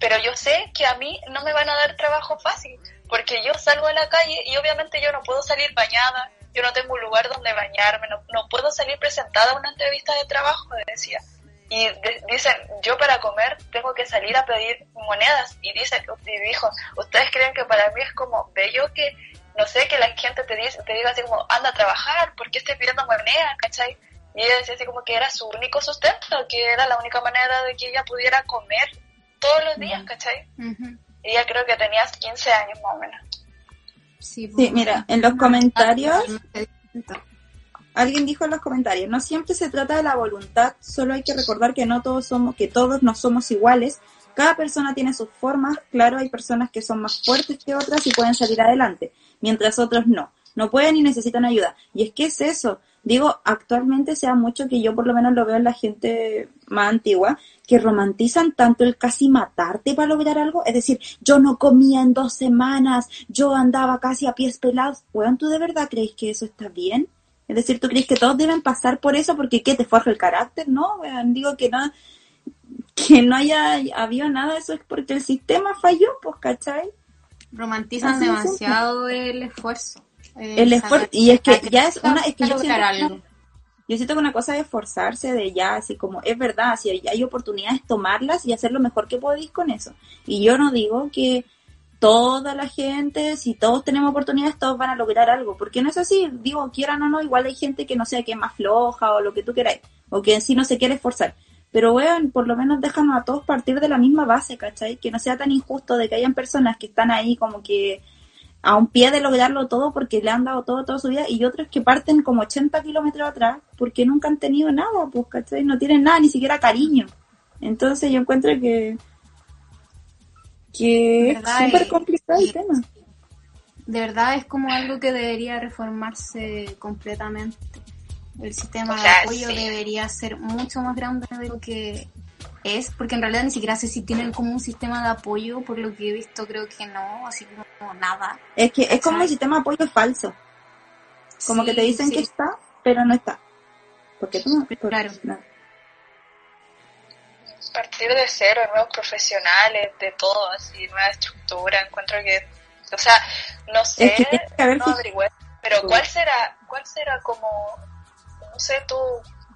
pero yo sé que a mí no me van a dar trabajo fácil, porque yo salgo a la calle y obviamente yo no puedo salir bañada, yo no tengo un lugar donde bañarme, no, no puedo salir presentada a una entrevista de trabajo, decía. Y dicen, yo para comer tengo que salir a pedir monedas. Y dice, y dijo, ¿ustedes creen que para mí es como bello que, no sé, que la gente te, dice, te diga así como, anda a trabajar, ¿por qué estoy pidiendo monedas? ¿Cachai? Y ella decía así como que era su único sustento, que era la única manera de que ella pudiera comer todos los días, ¿cachai? Y ella creo que tenías 15 años más o menos. Sí, mira, en los comentarios, alguien dijo en los comentarios, no siempre se trata de la voluntad, solo hay que recordar que no todos somos, que todos no somos iguales, cada persona tiene sus formas, claro, hay personas que son más fuertes que otras y pueden salir adelante, mientras otros no, no pueden y necesitan ayuda. Y es que es eso, digo, actualmente sea mucho que yo por lo menos lo veo en la gente más antigua, que romantizan tanto el casi matarte para lograr algo. Es decir, yo no comía en dos semanas, yo andaba casi a pies pelados. Weón, ¿tú de verdad crees que eso está bien? Es decir, ¿tú crees que todos deben pasar por eso porque ¿qué? ¿Te forja el carácter? No, weón, digo que no, que no haya habido nada de eso es porque el sistema falló, pues, ¿cachai? Romantizan Así demasiado el esfuerzo. Eh, El esfuerzo, y es que ya es una, es que yo siento, algo. yo siento que una cosa es esforzarse de ya, así como es verdad, si hay, hay oportunidades, tomarlas y hacer lo mejor que podéis con eso. Y yo no digo que toda la gente, si todos tenemos oportunidades, todos van a lograr algo, porque no es así, digo, quieran o no, igual hay gente que no sé, que es más floja o lo que tú queráis, o que en sí no se quiere esforzar. Pero, weón, por lo menos déjanos a todos partir de la misma base, ¿cachai? Que no sea tan injusto de que hayan personas que están ahí como que a un pie de lograrlo todo porque le han dado todo toda su vida y otros que parten como 80 kilómetros atrás porque nunca han tenido nada, pues, ¿cachai? No tienen nada, ni siquiera cariño. Entonces yo encuentro que que es súper Y- complicado y- el tema. De verdad es como algo que debería reformarse completamente. El sistema O de apoyo sí. debería ser mucho más grande de lo que es, porque en realidad ni siquiera sé si tienen como un sistema de apoyo, por lo que he visto creo que no, así como nada. Es que es como un sistema de apoyo falso, como que te dicen sí. que está, pero no está. Porque tú no, porque- Claro. no. partir de cero, nuevos profesionales, de todo, así, nueva estructura, encuentro que, o sea, no sé, Es que tiene que haber no averigüé, pero ¿cuál será, cuál será como, no sé tú,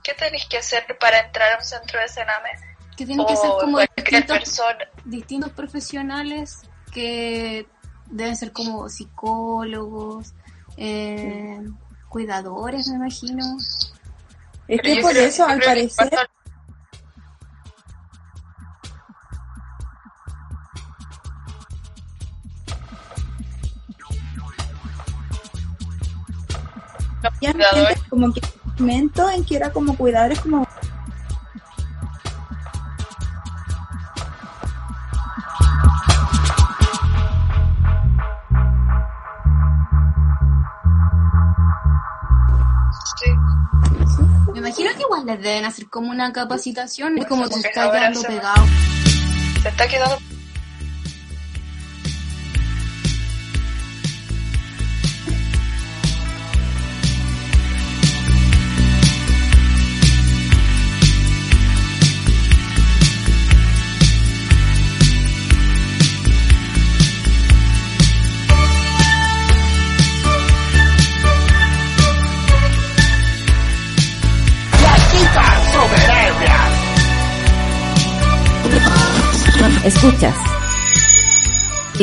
qué tenés que hacer para entrar a un centro de Sename? Que tienen que ser como distintos, persona, distintos profesionales que deben ser como psicólogos, eh, cuidadores, me imagino. Es Pero que por creo- eso, al parecer, como que momento en que era como cuidadores como hacer como una capacitación, es como que está quedando pegado. se está quedando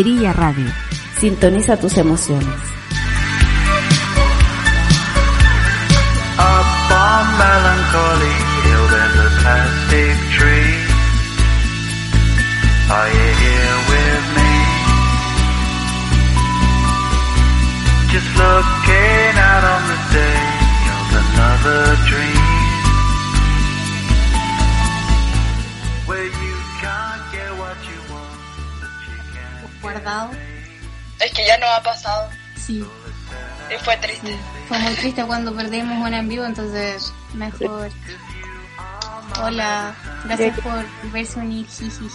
Radio. Sintoniza tus emociones. Just looking on the day of another dream. Sí. y fue triste. Fue muy triste cuando perdimos una en vivo, entonces mejor. Hola, gracias por verse unir, jijiji.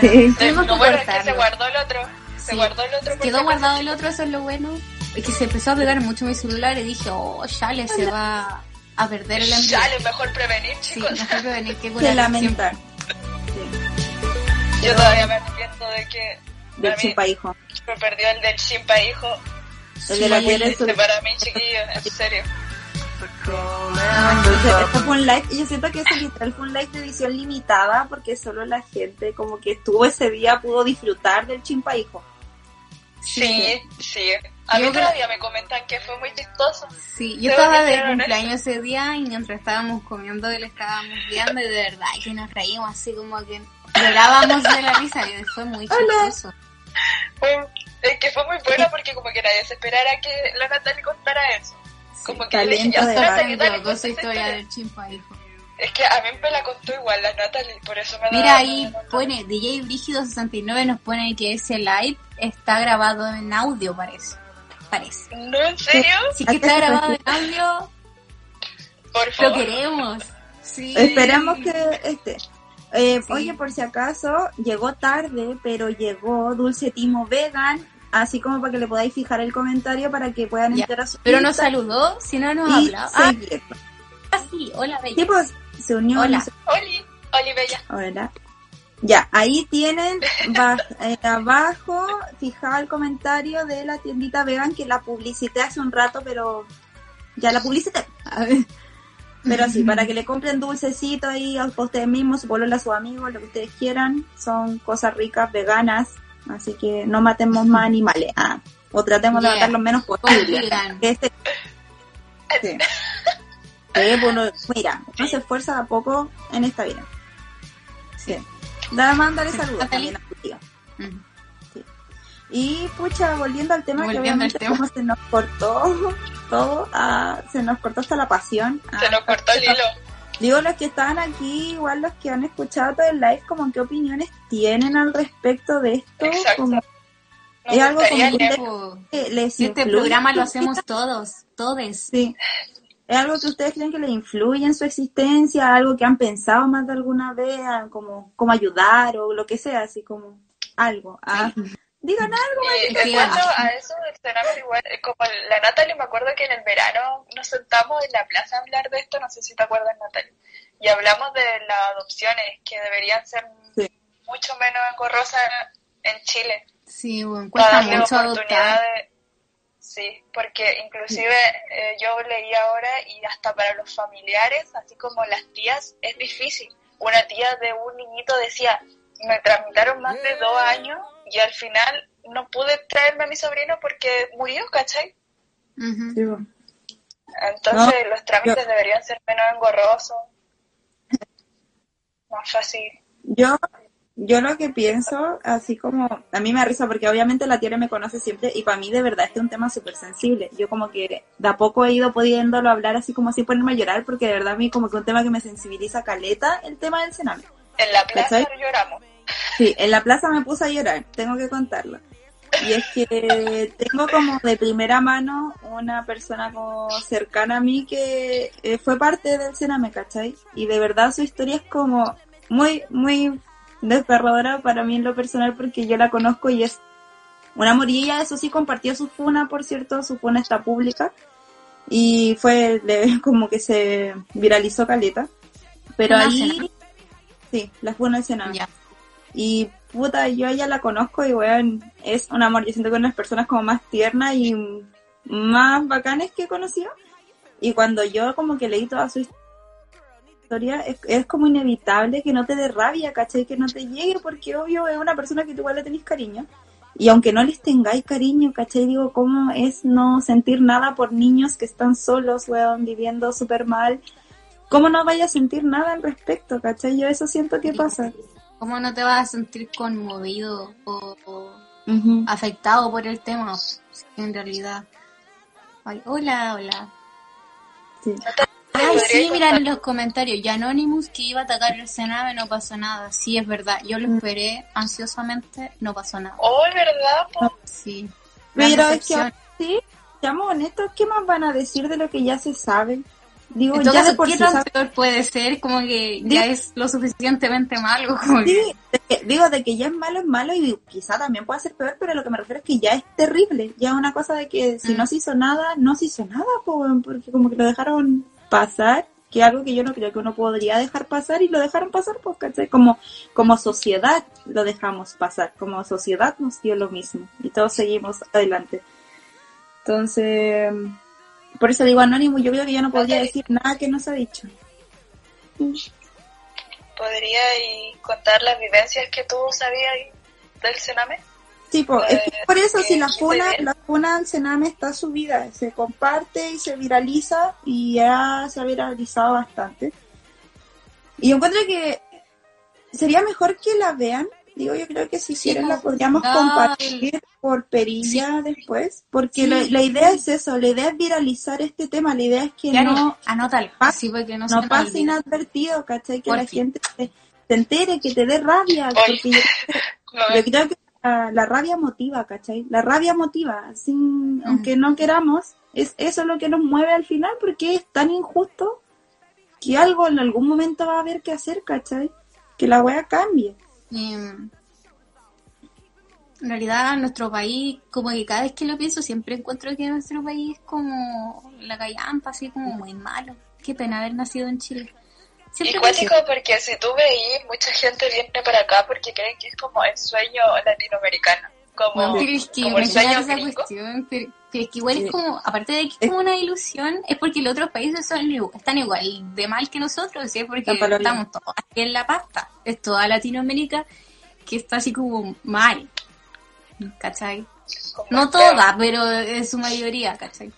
Sí. No, que bueno, es que se guardó el otro, se Sí. guardó el otro. Quedó guardado el otro, eso es lo bueno. Es que se empezó a pegar mucho mi celular y dije, oh, Chale, se va a perder el envío. Sale mejor prevenir, Sí, chicos. mejor prevenir que curar lamentar Yo todavía me arrepiento de que del a mí chupa hijo. me perdió el del chimpa hijo. El de la piel Este para mí, chiquillo, en serio. Esto fue un live, y yo siento que ese literal fue un live de edición limitada porque solo la gente como que estuvo ese día pudo disfrutar del chimpa hijo. Sí, sí. A mí creo- todavía me comentan que fue muy chistoso. Sí, yo estaba de cumpleaños ese día y mientras estábamos comiendo le estábamos viendo y de verdad que nos reímos así como que llorábamos de la risa y fue muy chistoso. Fue- es que fue muy bueno porque como que nadie se esperara que la Natalie contara eso. Como que yo dije, ya, cuenta su esa historia del chimpa hijo. Es que a mí me la contó igual la Natalie, por eso me da- Mira ahí pone DJ Brígido 69 nos pone que ese live está grabado en audio parece. Parece. ¿No, en serio? Sí que ¿A qué está grabado en audio. Por Lo favor. queremos. Sí. Esperemos que esté. Eh, Oye, por si acaso, llegó tarde, pero llegó Dulce Timo Vegan, así como para que le podáis fijar el comentario para que puedan Ya, entrar a su Pero nos saludó, si no nos hablaba. Ah, seguirlo. sí, hola, bella. Sí, pues, se unió. Hola. sé- Oli, Oli Bella. Hola. Ya, ahí tienen eh, abajo fijado el comentario de la tiendita vegan que la publicité hace un rato, pero ya la publicité. A ver. Pero sí, para que le compren dulcecito ahí a ustedes mismos, su polola, a sus amigos, lo que ustedes quieran. Son cosas ricas, veganas, así que no matemos más animales. Ah, o tratemos de matar lo menos posible. este- Sí. Bueno, mira, uno se esfuerza a poco en esta vida. Sí. Nada más mandarle saludos también a tu tío. Mm. Y pucha, volviendo al tema que al obviamente tema. como se nos cortó todo, ah, se nos cortó hasta la pasión. Se ah, nos cortó el hilo. Digo, los que estaban aquí, igual los que han escuchado todo el live, como qué opiniones tienen al respecto de esto, Exacto. como Es algo como que les este influye programa lo hacemos todos, todes. Sí. ¿Es algo que ustedes creen que les influye en su existencia? ¿Algo que han pensado más de alguna vez? ah, Como, como ayudar o lo que sea, así como algo. Ah, digan algo. Y Sí, a eso cerámico, igual, eh, como la Natalie, me acuerdo que en el verano nos sentamos en la plaza a hablar de esto, no sé si te acuerdas, Natalie, y hablamos de las adopciones, que deberían ser Sí. mucho menos engorrosas en Chile, Sí, bueno, para cuesta darle mucho oportunidad adoptar. de... Sí, porque inclusive eh, yo leí ahora y hasta para los familiares, así como las tías, es difícil. Una tía de un niñito decía, me tramitaron más de dos años y al final no pude traerme a mi sobrino porque murió, ¿cachai? Entonces los trámites deberían ser menos engorrosos, más fácil. Yo, yo lo que pienso, así como, a mí me da risa porque obviamente la tierra me conoce siempre y para mí de verdad este es un tema súper sensible. Yo como que de a poco he ido pudiéndolo hablar así como sin ponerme a llorar porque de verdad a mí como que un tema que me sensibiliza caleta el tema del cename. En la plaza lloramos. Sí, en la plaza me puse a llorar, tengo que contarlo. Y es que tengo como de primera mano una persona como cercana a mí que eh, fue parte del Sename, ¿cachai? Y de verdad su historia es como muy, muy desgarradora para mí en lo personal porque yo la conozco y es una morilla, eso sí compartió su funa, por cierto, su funa está pública y fue como que se viralizó caleta. Pero ahí, sí, la funa del Sename. Ya. Y puta, yo a ella la conozco y weón, es un amor. Yo siento que de las personas como más tiernas y más bacanes que he conocido. Y cuando yo como que leí toda su historia, es, es como inevitable que no te dé rabia, ¿cachai? Que no te llegue, porque obvio es una persona que tú igual le tenés cariño. Y aunque no les tengáis cariño, ¿cachai? Digo, ¿cómo es no sentir nada por niños que están solos, weón, viviendo súper mal? ¿Cómo no vaya a sentir nada al respecto, ¿cachai? Yo eso siento que pasa. ¿Cómo no te vas a sentir conmovido o, afectado por el tema? En realidad. Ay, hola, hola. Sí. Ay, sí, mira en los comentarios. Y Anonymous que iba a atacar el Sename no pasó nada. Sí, es verdad. Yo lo esperé ansiosamente, no pasó nada. Oh, ¿verdad? po? Sí. Pero es que sí, seamos honestos, ¿qué más van a decir de lo que ya se sabe? Digo, En todo ya de por ¿qué sí tan peor puede ser? Como que Di- ya es lo suficientemente malo. Como que... Sí, de que- digo, de que ya es malo, es malo y quizá también puede ser peor, pero lo que me refiero es que ya es terrible. Ya es una cosa de que si Mm. no se hizo nada, no se hizo nada, porque como que lo dejaron pasar, que es algo que yo no creo que uno podría dejar pasar y lo dejaron pasar, pues, ¿cachai? Como, como sociedad lo dejamos pasar, como sociedad nos dio lo mismo y todos seguimos adelante. Entonces, por eso digo anónimo, yo creo que ya no podría decir nada que no se ha dicho. ¿Podría y contar las vivencias que tú sabías del Sename? Sí, po, es que Eh, por eso si la funa, la funa al Sename está subida, se comparte y se viraliza y ya se ha viralizado bastante. Y yo encuentro que sería mejor que la vean. Digo, yo creo que si quieren la podríamos Dale. compartir por perilla después, porque Sí. la, la idea es eso, la idea es viralizar este tema, la idea es que Ya no, anótalo. Así porque no, pase inadvertido, ¿cachai? Que Por la fin. gente se, se entere, que te dé rabia, Oye. porque yo creo que la, la rabia motiva, ¿cachai? La rabia motiva, sin, aunque no queramos, es eso lo que nos mueve al final, porque es tan injusto que algo en algún momento va a haber que hacer, ¿cachai? Que la wea cambie. Y, mm, en realidad, nuestro país, como que cada vez que lo pienso, siempre encuentro que nuestro país es como la callampa, así como muy malo. Qué pena haber nacido en Chile. Y Siempre cuático porque si tú veís, mucha gente viene para acá porque creen que es como el sueño latinoamericano. Como, pero es que como esa gringo. cuestión, pero, pero es que igual Sí. es como, aparte de que es como una ilusión, es porque los otros países son, están igual de mal que nosotros, ¿sí? porque estamos todos aquí en la pasta. Es toda Latinoamérica que está así como mal, ¿cachai? como No feo. toda, pero en su mayoría, ¿cachai?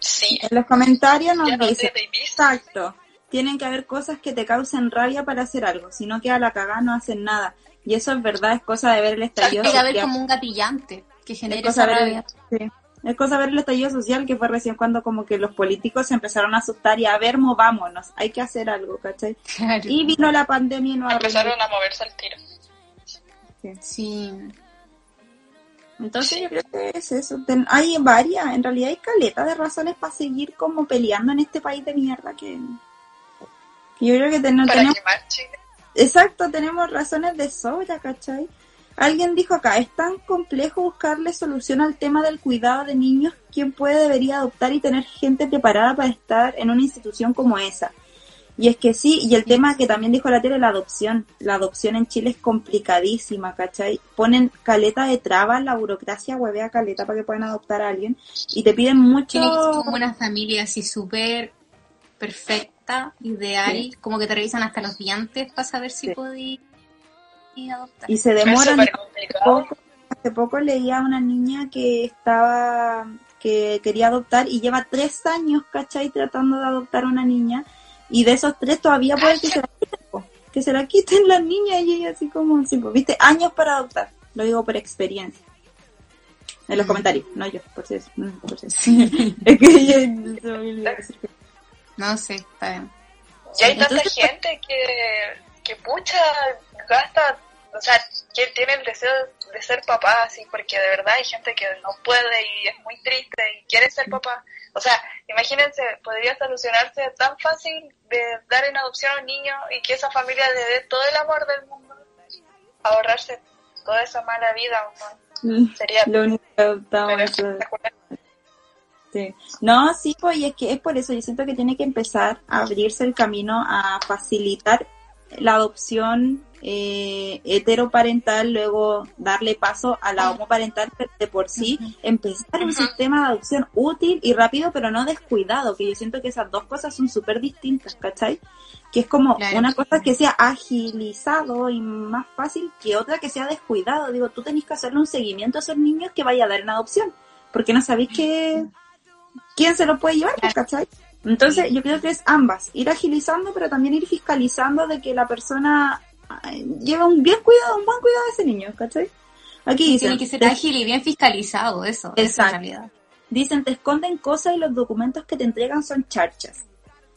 Sí. En los comentarios nos no dicen, exacto, tienen que haber cosas que te causen rabia para hacer algo, si no queda la cagada no hacen nada. Y eso es verdad, es cosa de ver el estallido Tiene que haber social. como un gatillante que Es genere cosa, esa ver rabia. el, sí. es cosa ver el estallido social que fue recién cuando como que los políticos se empezaron a asustar y a ver, movámonos, hay que hacer algo, ¿cachai? Claro. Y vino la pandemia y arruinó. Empezaron a moverse al tiro. Sí. Entonces yo creo que es eso. Ten- hay varias, en realidad hay caleta de razones para seguir como peleando en este país de mierda que, que yo creo que ten- Para tenemos, quemar Chile. Exacto, tenemos razones de sobra, ¿cachai? Alguien dijo acá, es tan complejo buscarle solución al tema del cuidado de niños, ¿quién puede, debería adoptar y tener gente preparada para estar en una institución como esa? Y es que sí, y el tema que también dijo la tele, la adopción. La adopción en Chile es complicadísima, ¿cachai? Ponen caleta de trabas, la burocracia huevea caleta para que puedan adoptar a alguien y te piden mucho... Tiene que ser como una familia así súper perfecta, ideal, Sí. como que te revisan hasta los dientes para saber si Sí. podí adoptar. Y se demoran... poco, hace poco leía a una niña que estaba, que quería adoptar y lleva tres años, ¿cachai? Tratando de adoptar a una niña y de esos tres todavía puede que se la quiten, que se la quiten las niñas y ella así como, sí, pues, viste, años para adoptar, lo digo por experiencia. En los comentarios, no yo, por si es, mm, por si es. es que ella No sé, está bien. Y hay tanta Entonces, gente que, que pucha, gasta, o sea, que tiene el deseo de ser papá, así, porque de verdad hay gente que no puede y es muy triste y quiere ser papá. O sea, imagínense, podría solucionarse tan fácil de dar en adopción a un niño y que esa familia le dé todo el amor del mundo, ahorrarse toda esa mala vida, ¿no? Sería Lo único que Sí. No, sí, pues, y es que es por eso, yo siento que tiene que empezar a abrirse el camino a facilitar la adopción eh, heteroparental, luego darle paso a la homoparental, de por sí empezar un sistema de adopción útil y rápido, pero no descuidado, que yo siento que esas dos cosas son súper distintas, ¿cachai? Que es como Claro. una cosa que sea agilizado y más fácil que otra que sea descuidado. Digo, tú tenés que hacerle un seguimiento a esos niños que vaya a dar en adopción, porque no sabéis que quién se lo puede llevar, pues, ¿cachai? Entonces, yo creo que es ambas, ir agilizando, pero también ir fiscalizando de que la persona lleva un bien cuidado, un buen cuidado de ese niño, ¿cachai? Aquí dicen, Tiene que ser te, ágil y bien fiscalizado, eso, Exacto. la realidad. dicen, te esconden cosas y los documentos que te entregan son charchas.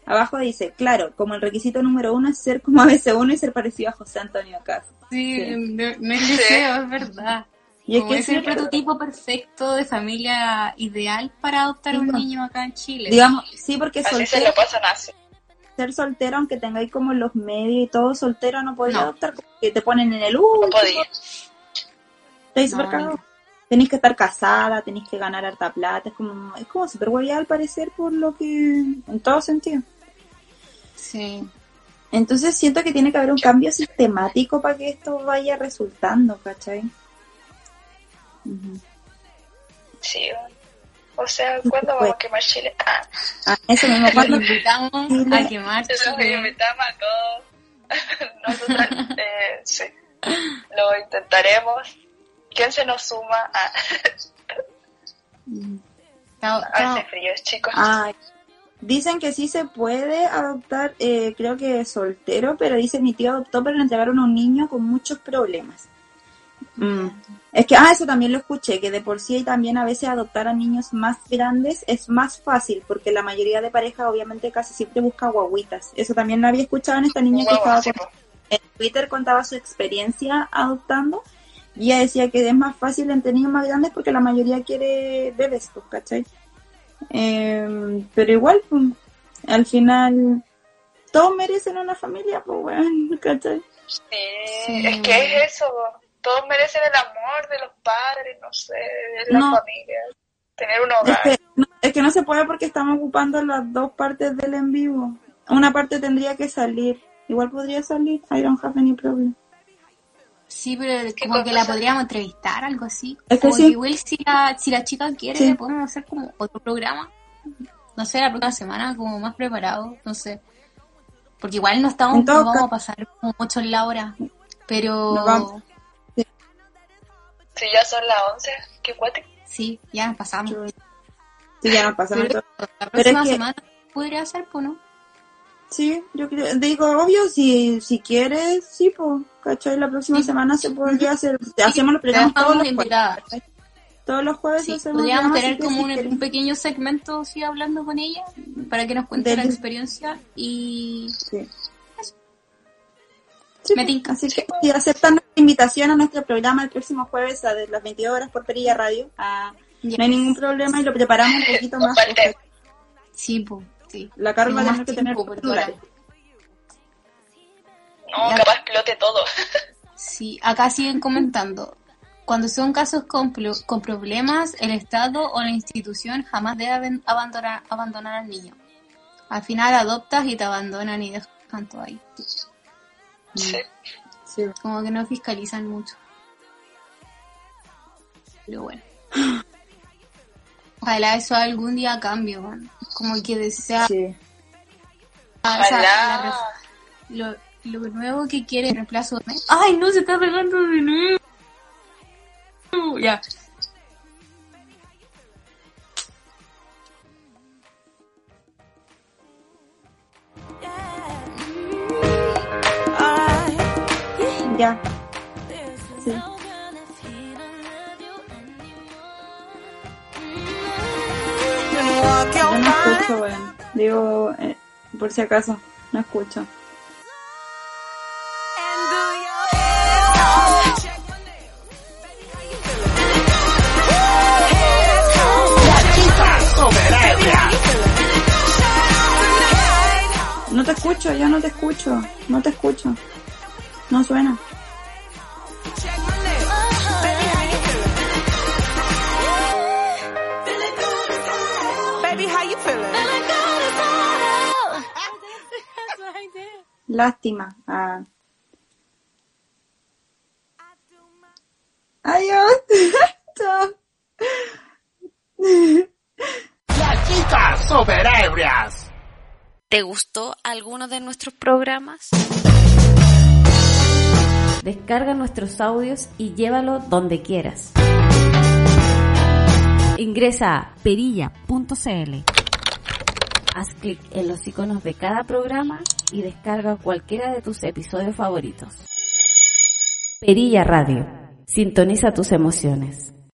Abajo dice, claro, como el requisito número uno es ser como ABC1 y ser parecido a José Antonio Cas. Sí, Sí. es deseo, es verdad. Y es Como que es el prototipo perfecto de familia ideal para adoptar Sí, un niño acá en Chile. digamos, sí, porque Así se soltero, lo pasan así. ser soltero, aunque tengáis como los medios y todo, soltero no podéis No. adoptar, porque te ponen en el No último, No, súper cagados. Tenéis que estar casada, tenéis que ganar harta plata, es como, es como súper hueviada al parecer por lo que, en todo sentido. Sí. Entonces siento que tiene que haber un cambio sistemático para que esto vaya resultando, ¿cachai? Sí. O sea, ¿cuándo vamos a quemar Chile? Ah, Ah, eso mismo, Los cuando invitamos a quemar Chile. invitamos a todos. Nosotros, eh, sí, lo intentaremos. ¿Quién se nos suma? Ah, está- hace frío, chicos. Ay, dicen que sí se puede adoptar, eh, creo que soltero, pero dice mi tío adoptó, pero le entregaron a un niño con muchos problemas. Mm. Es que, ah, eso también lo escuché, que de por sí también a veces adoptar a niños más grandes es más fácil, porque la mayoría de parejas obviamente casi siempre busca guaguitas. Eso también lo había escuchado en esta niña que estaba con- en Twitter contaba su experiencia adoptando y ella decía que es más fácil entre niños más grandes porque la mayoría quiere bebés, pues, ¿cachai? Eh, pero igual, pues, al final todos merecen una familia, pues bueno, ¿cachai? Sí, Sí. es que es eso. Todos merecen el amor de los padres, no sé, de la No. familia. Tener un Es hogar. que, no, es que no se puede porque estamos ocupando las dos partes del en vivo. Una parte tendría que salir. Igual podría salir. I don't have any problem. Sí, pero ¿Qué como que la podríamos entrevistar, algo así. Es que sí. que igual si la, si la chica quiere, Sí. le podemos hacer como otro programa. No sé, la próxima semana, como más preparado, no sé. Porque igual no estamos, no vamos a pasar como mucho en la hora. Pero. Si ya son las 11, qué cuate. sí, ya nos pasamos. Sí, ya nos pasamos Pero todo. la Pero es próxima que- semana podría ser, pues, ¿no? Sí, yo creo, digo, obvio, si, si quieres, sí, pues, ¿cachai? La próxima Sí. semana se podría hacer, hacemos los programas todos los jueves. Todos los jueves Sí, hacemos podríamos tener como si un, pequeño segmento así hablando con ella para que nos cuente la experiencia y Sí. Sí, Me tinca. Así que si aceptan nuestra invitación a nuestro programa el próximo jueves a de las 22 horas por Perilla Radio, ah, Ya. no hay ningún problema y lo preparamos un poquito más. Porque sí, pues, sí. La Carol va a Más tener que tener. No, Ya. capaz explote todo. Sí, acá siguen comentando. Cuando son casos con, con problemas, el Estado o la institución jamás debe abandonar, abandonar al niño. Al final adoptas y te abandonan y dejan todo ahí. Sí. Sí. Como que no fiscalizan mucho. Pero bueno. Ojalá eso algún día cambie. Como que desea Sí. o sea, lo, lo nuevo que quiere el reemplazo de... ¡Ay, no! Se está regando de nuevo. Ya. Ya. Sí. Yo no escucho, weón. Digo, eh, por si acaso, no escucho. No te escucho, yo no te escucho, no te escucho. No suena. Lástima. Ah. Adiós. Chao. Las chicas super ebrias. ¿Te gustó alguno de nuestros programas? Descarga nuestros audios y llévalo donde quieras. Ingresa a perilla.cl. Haz clic en los iconos de cada programa y descarga cualquiera de tus episodios favoritos. Perilla Radio. Sintoniza tus emociones.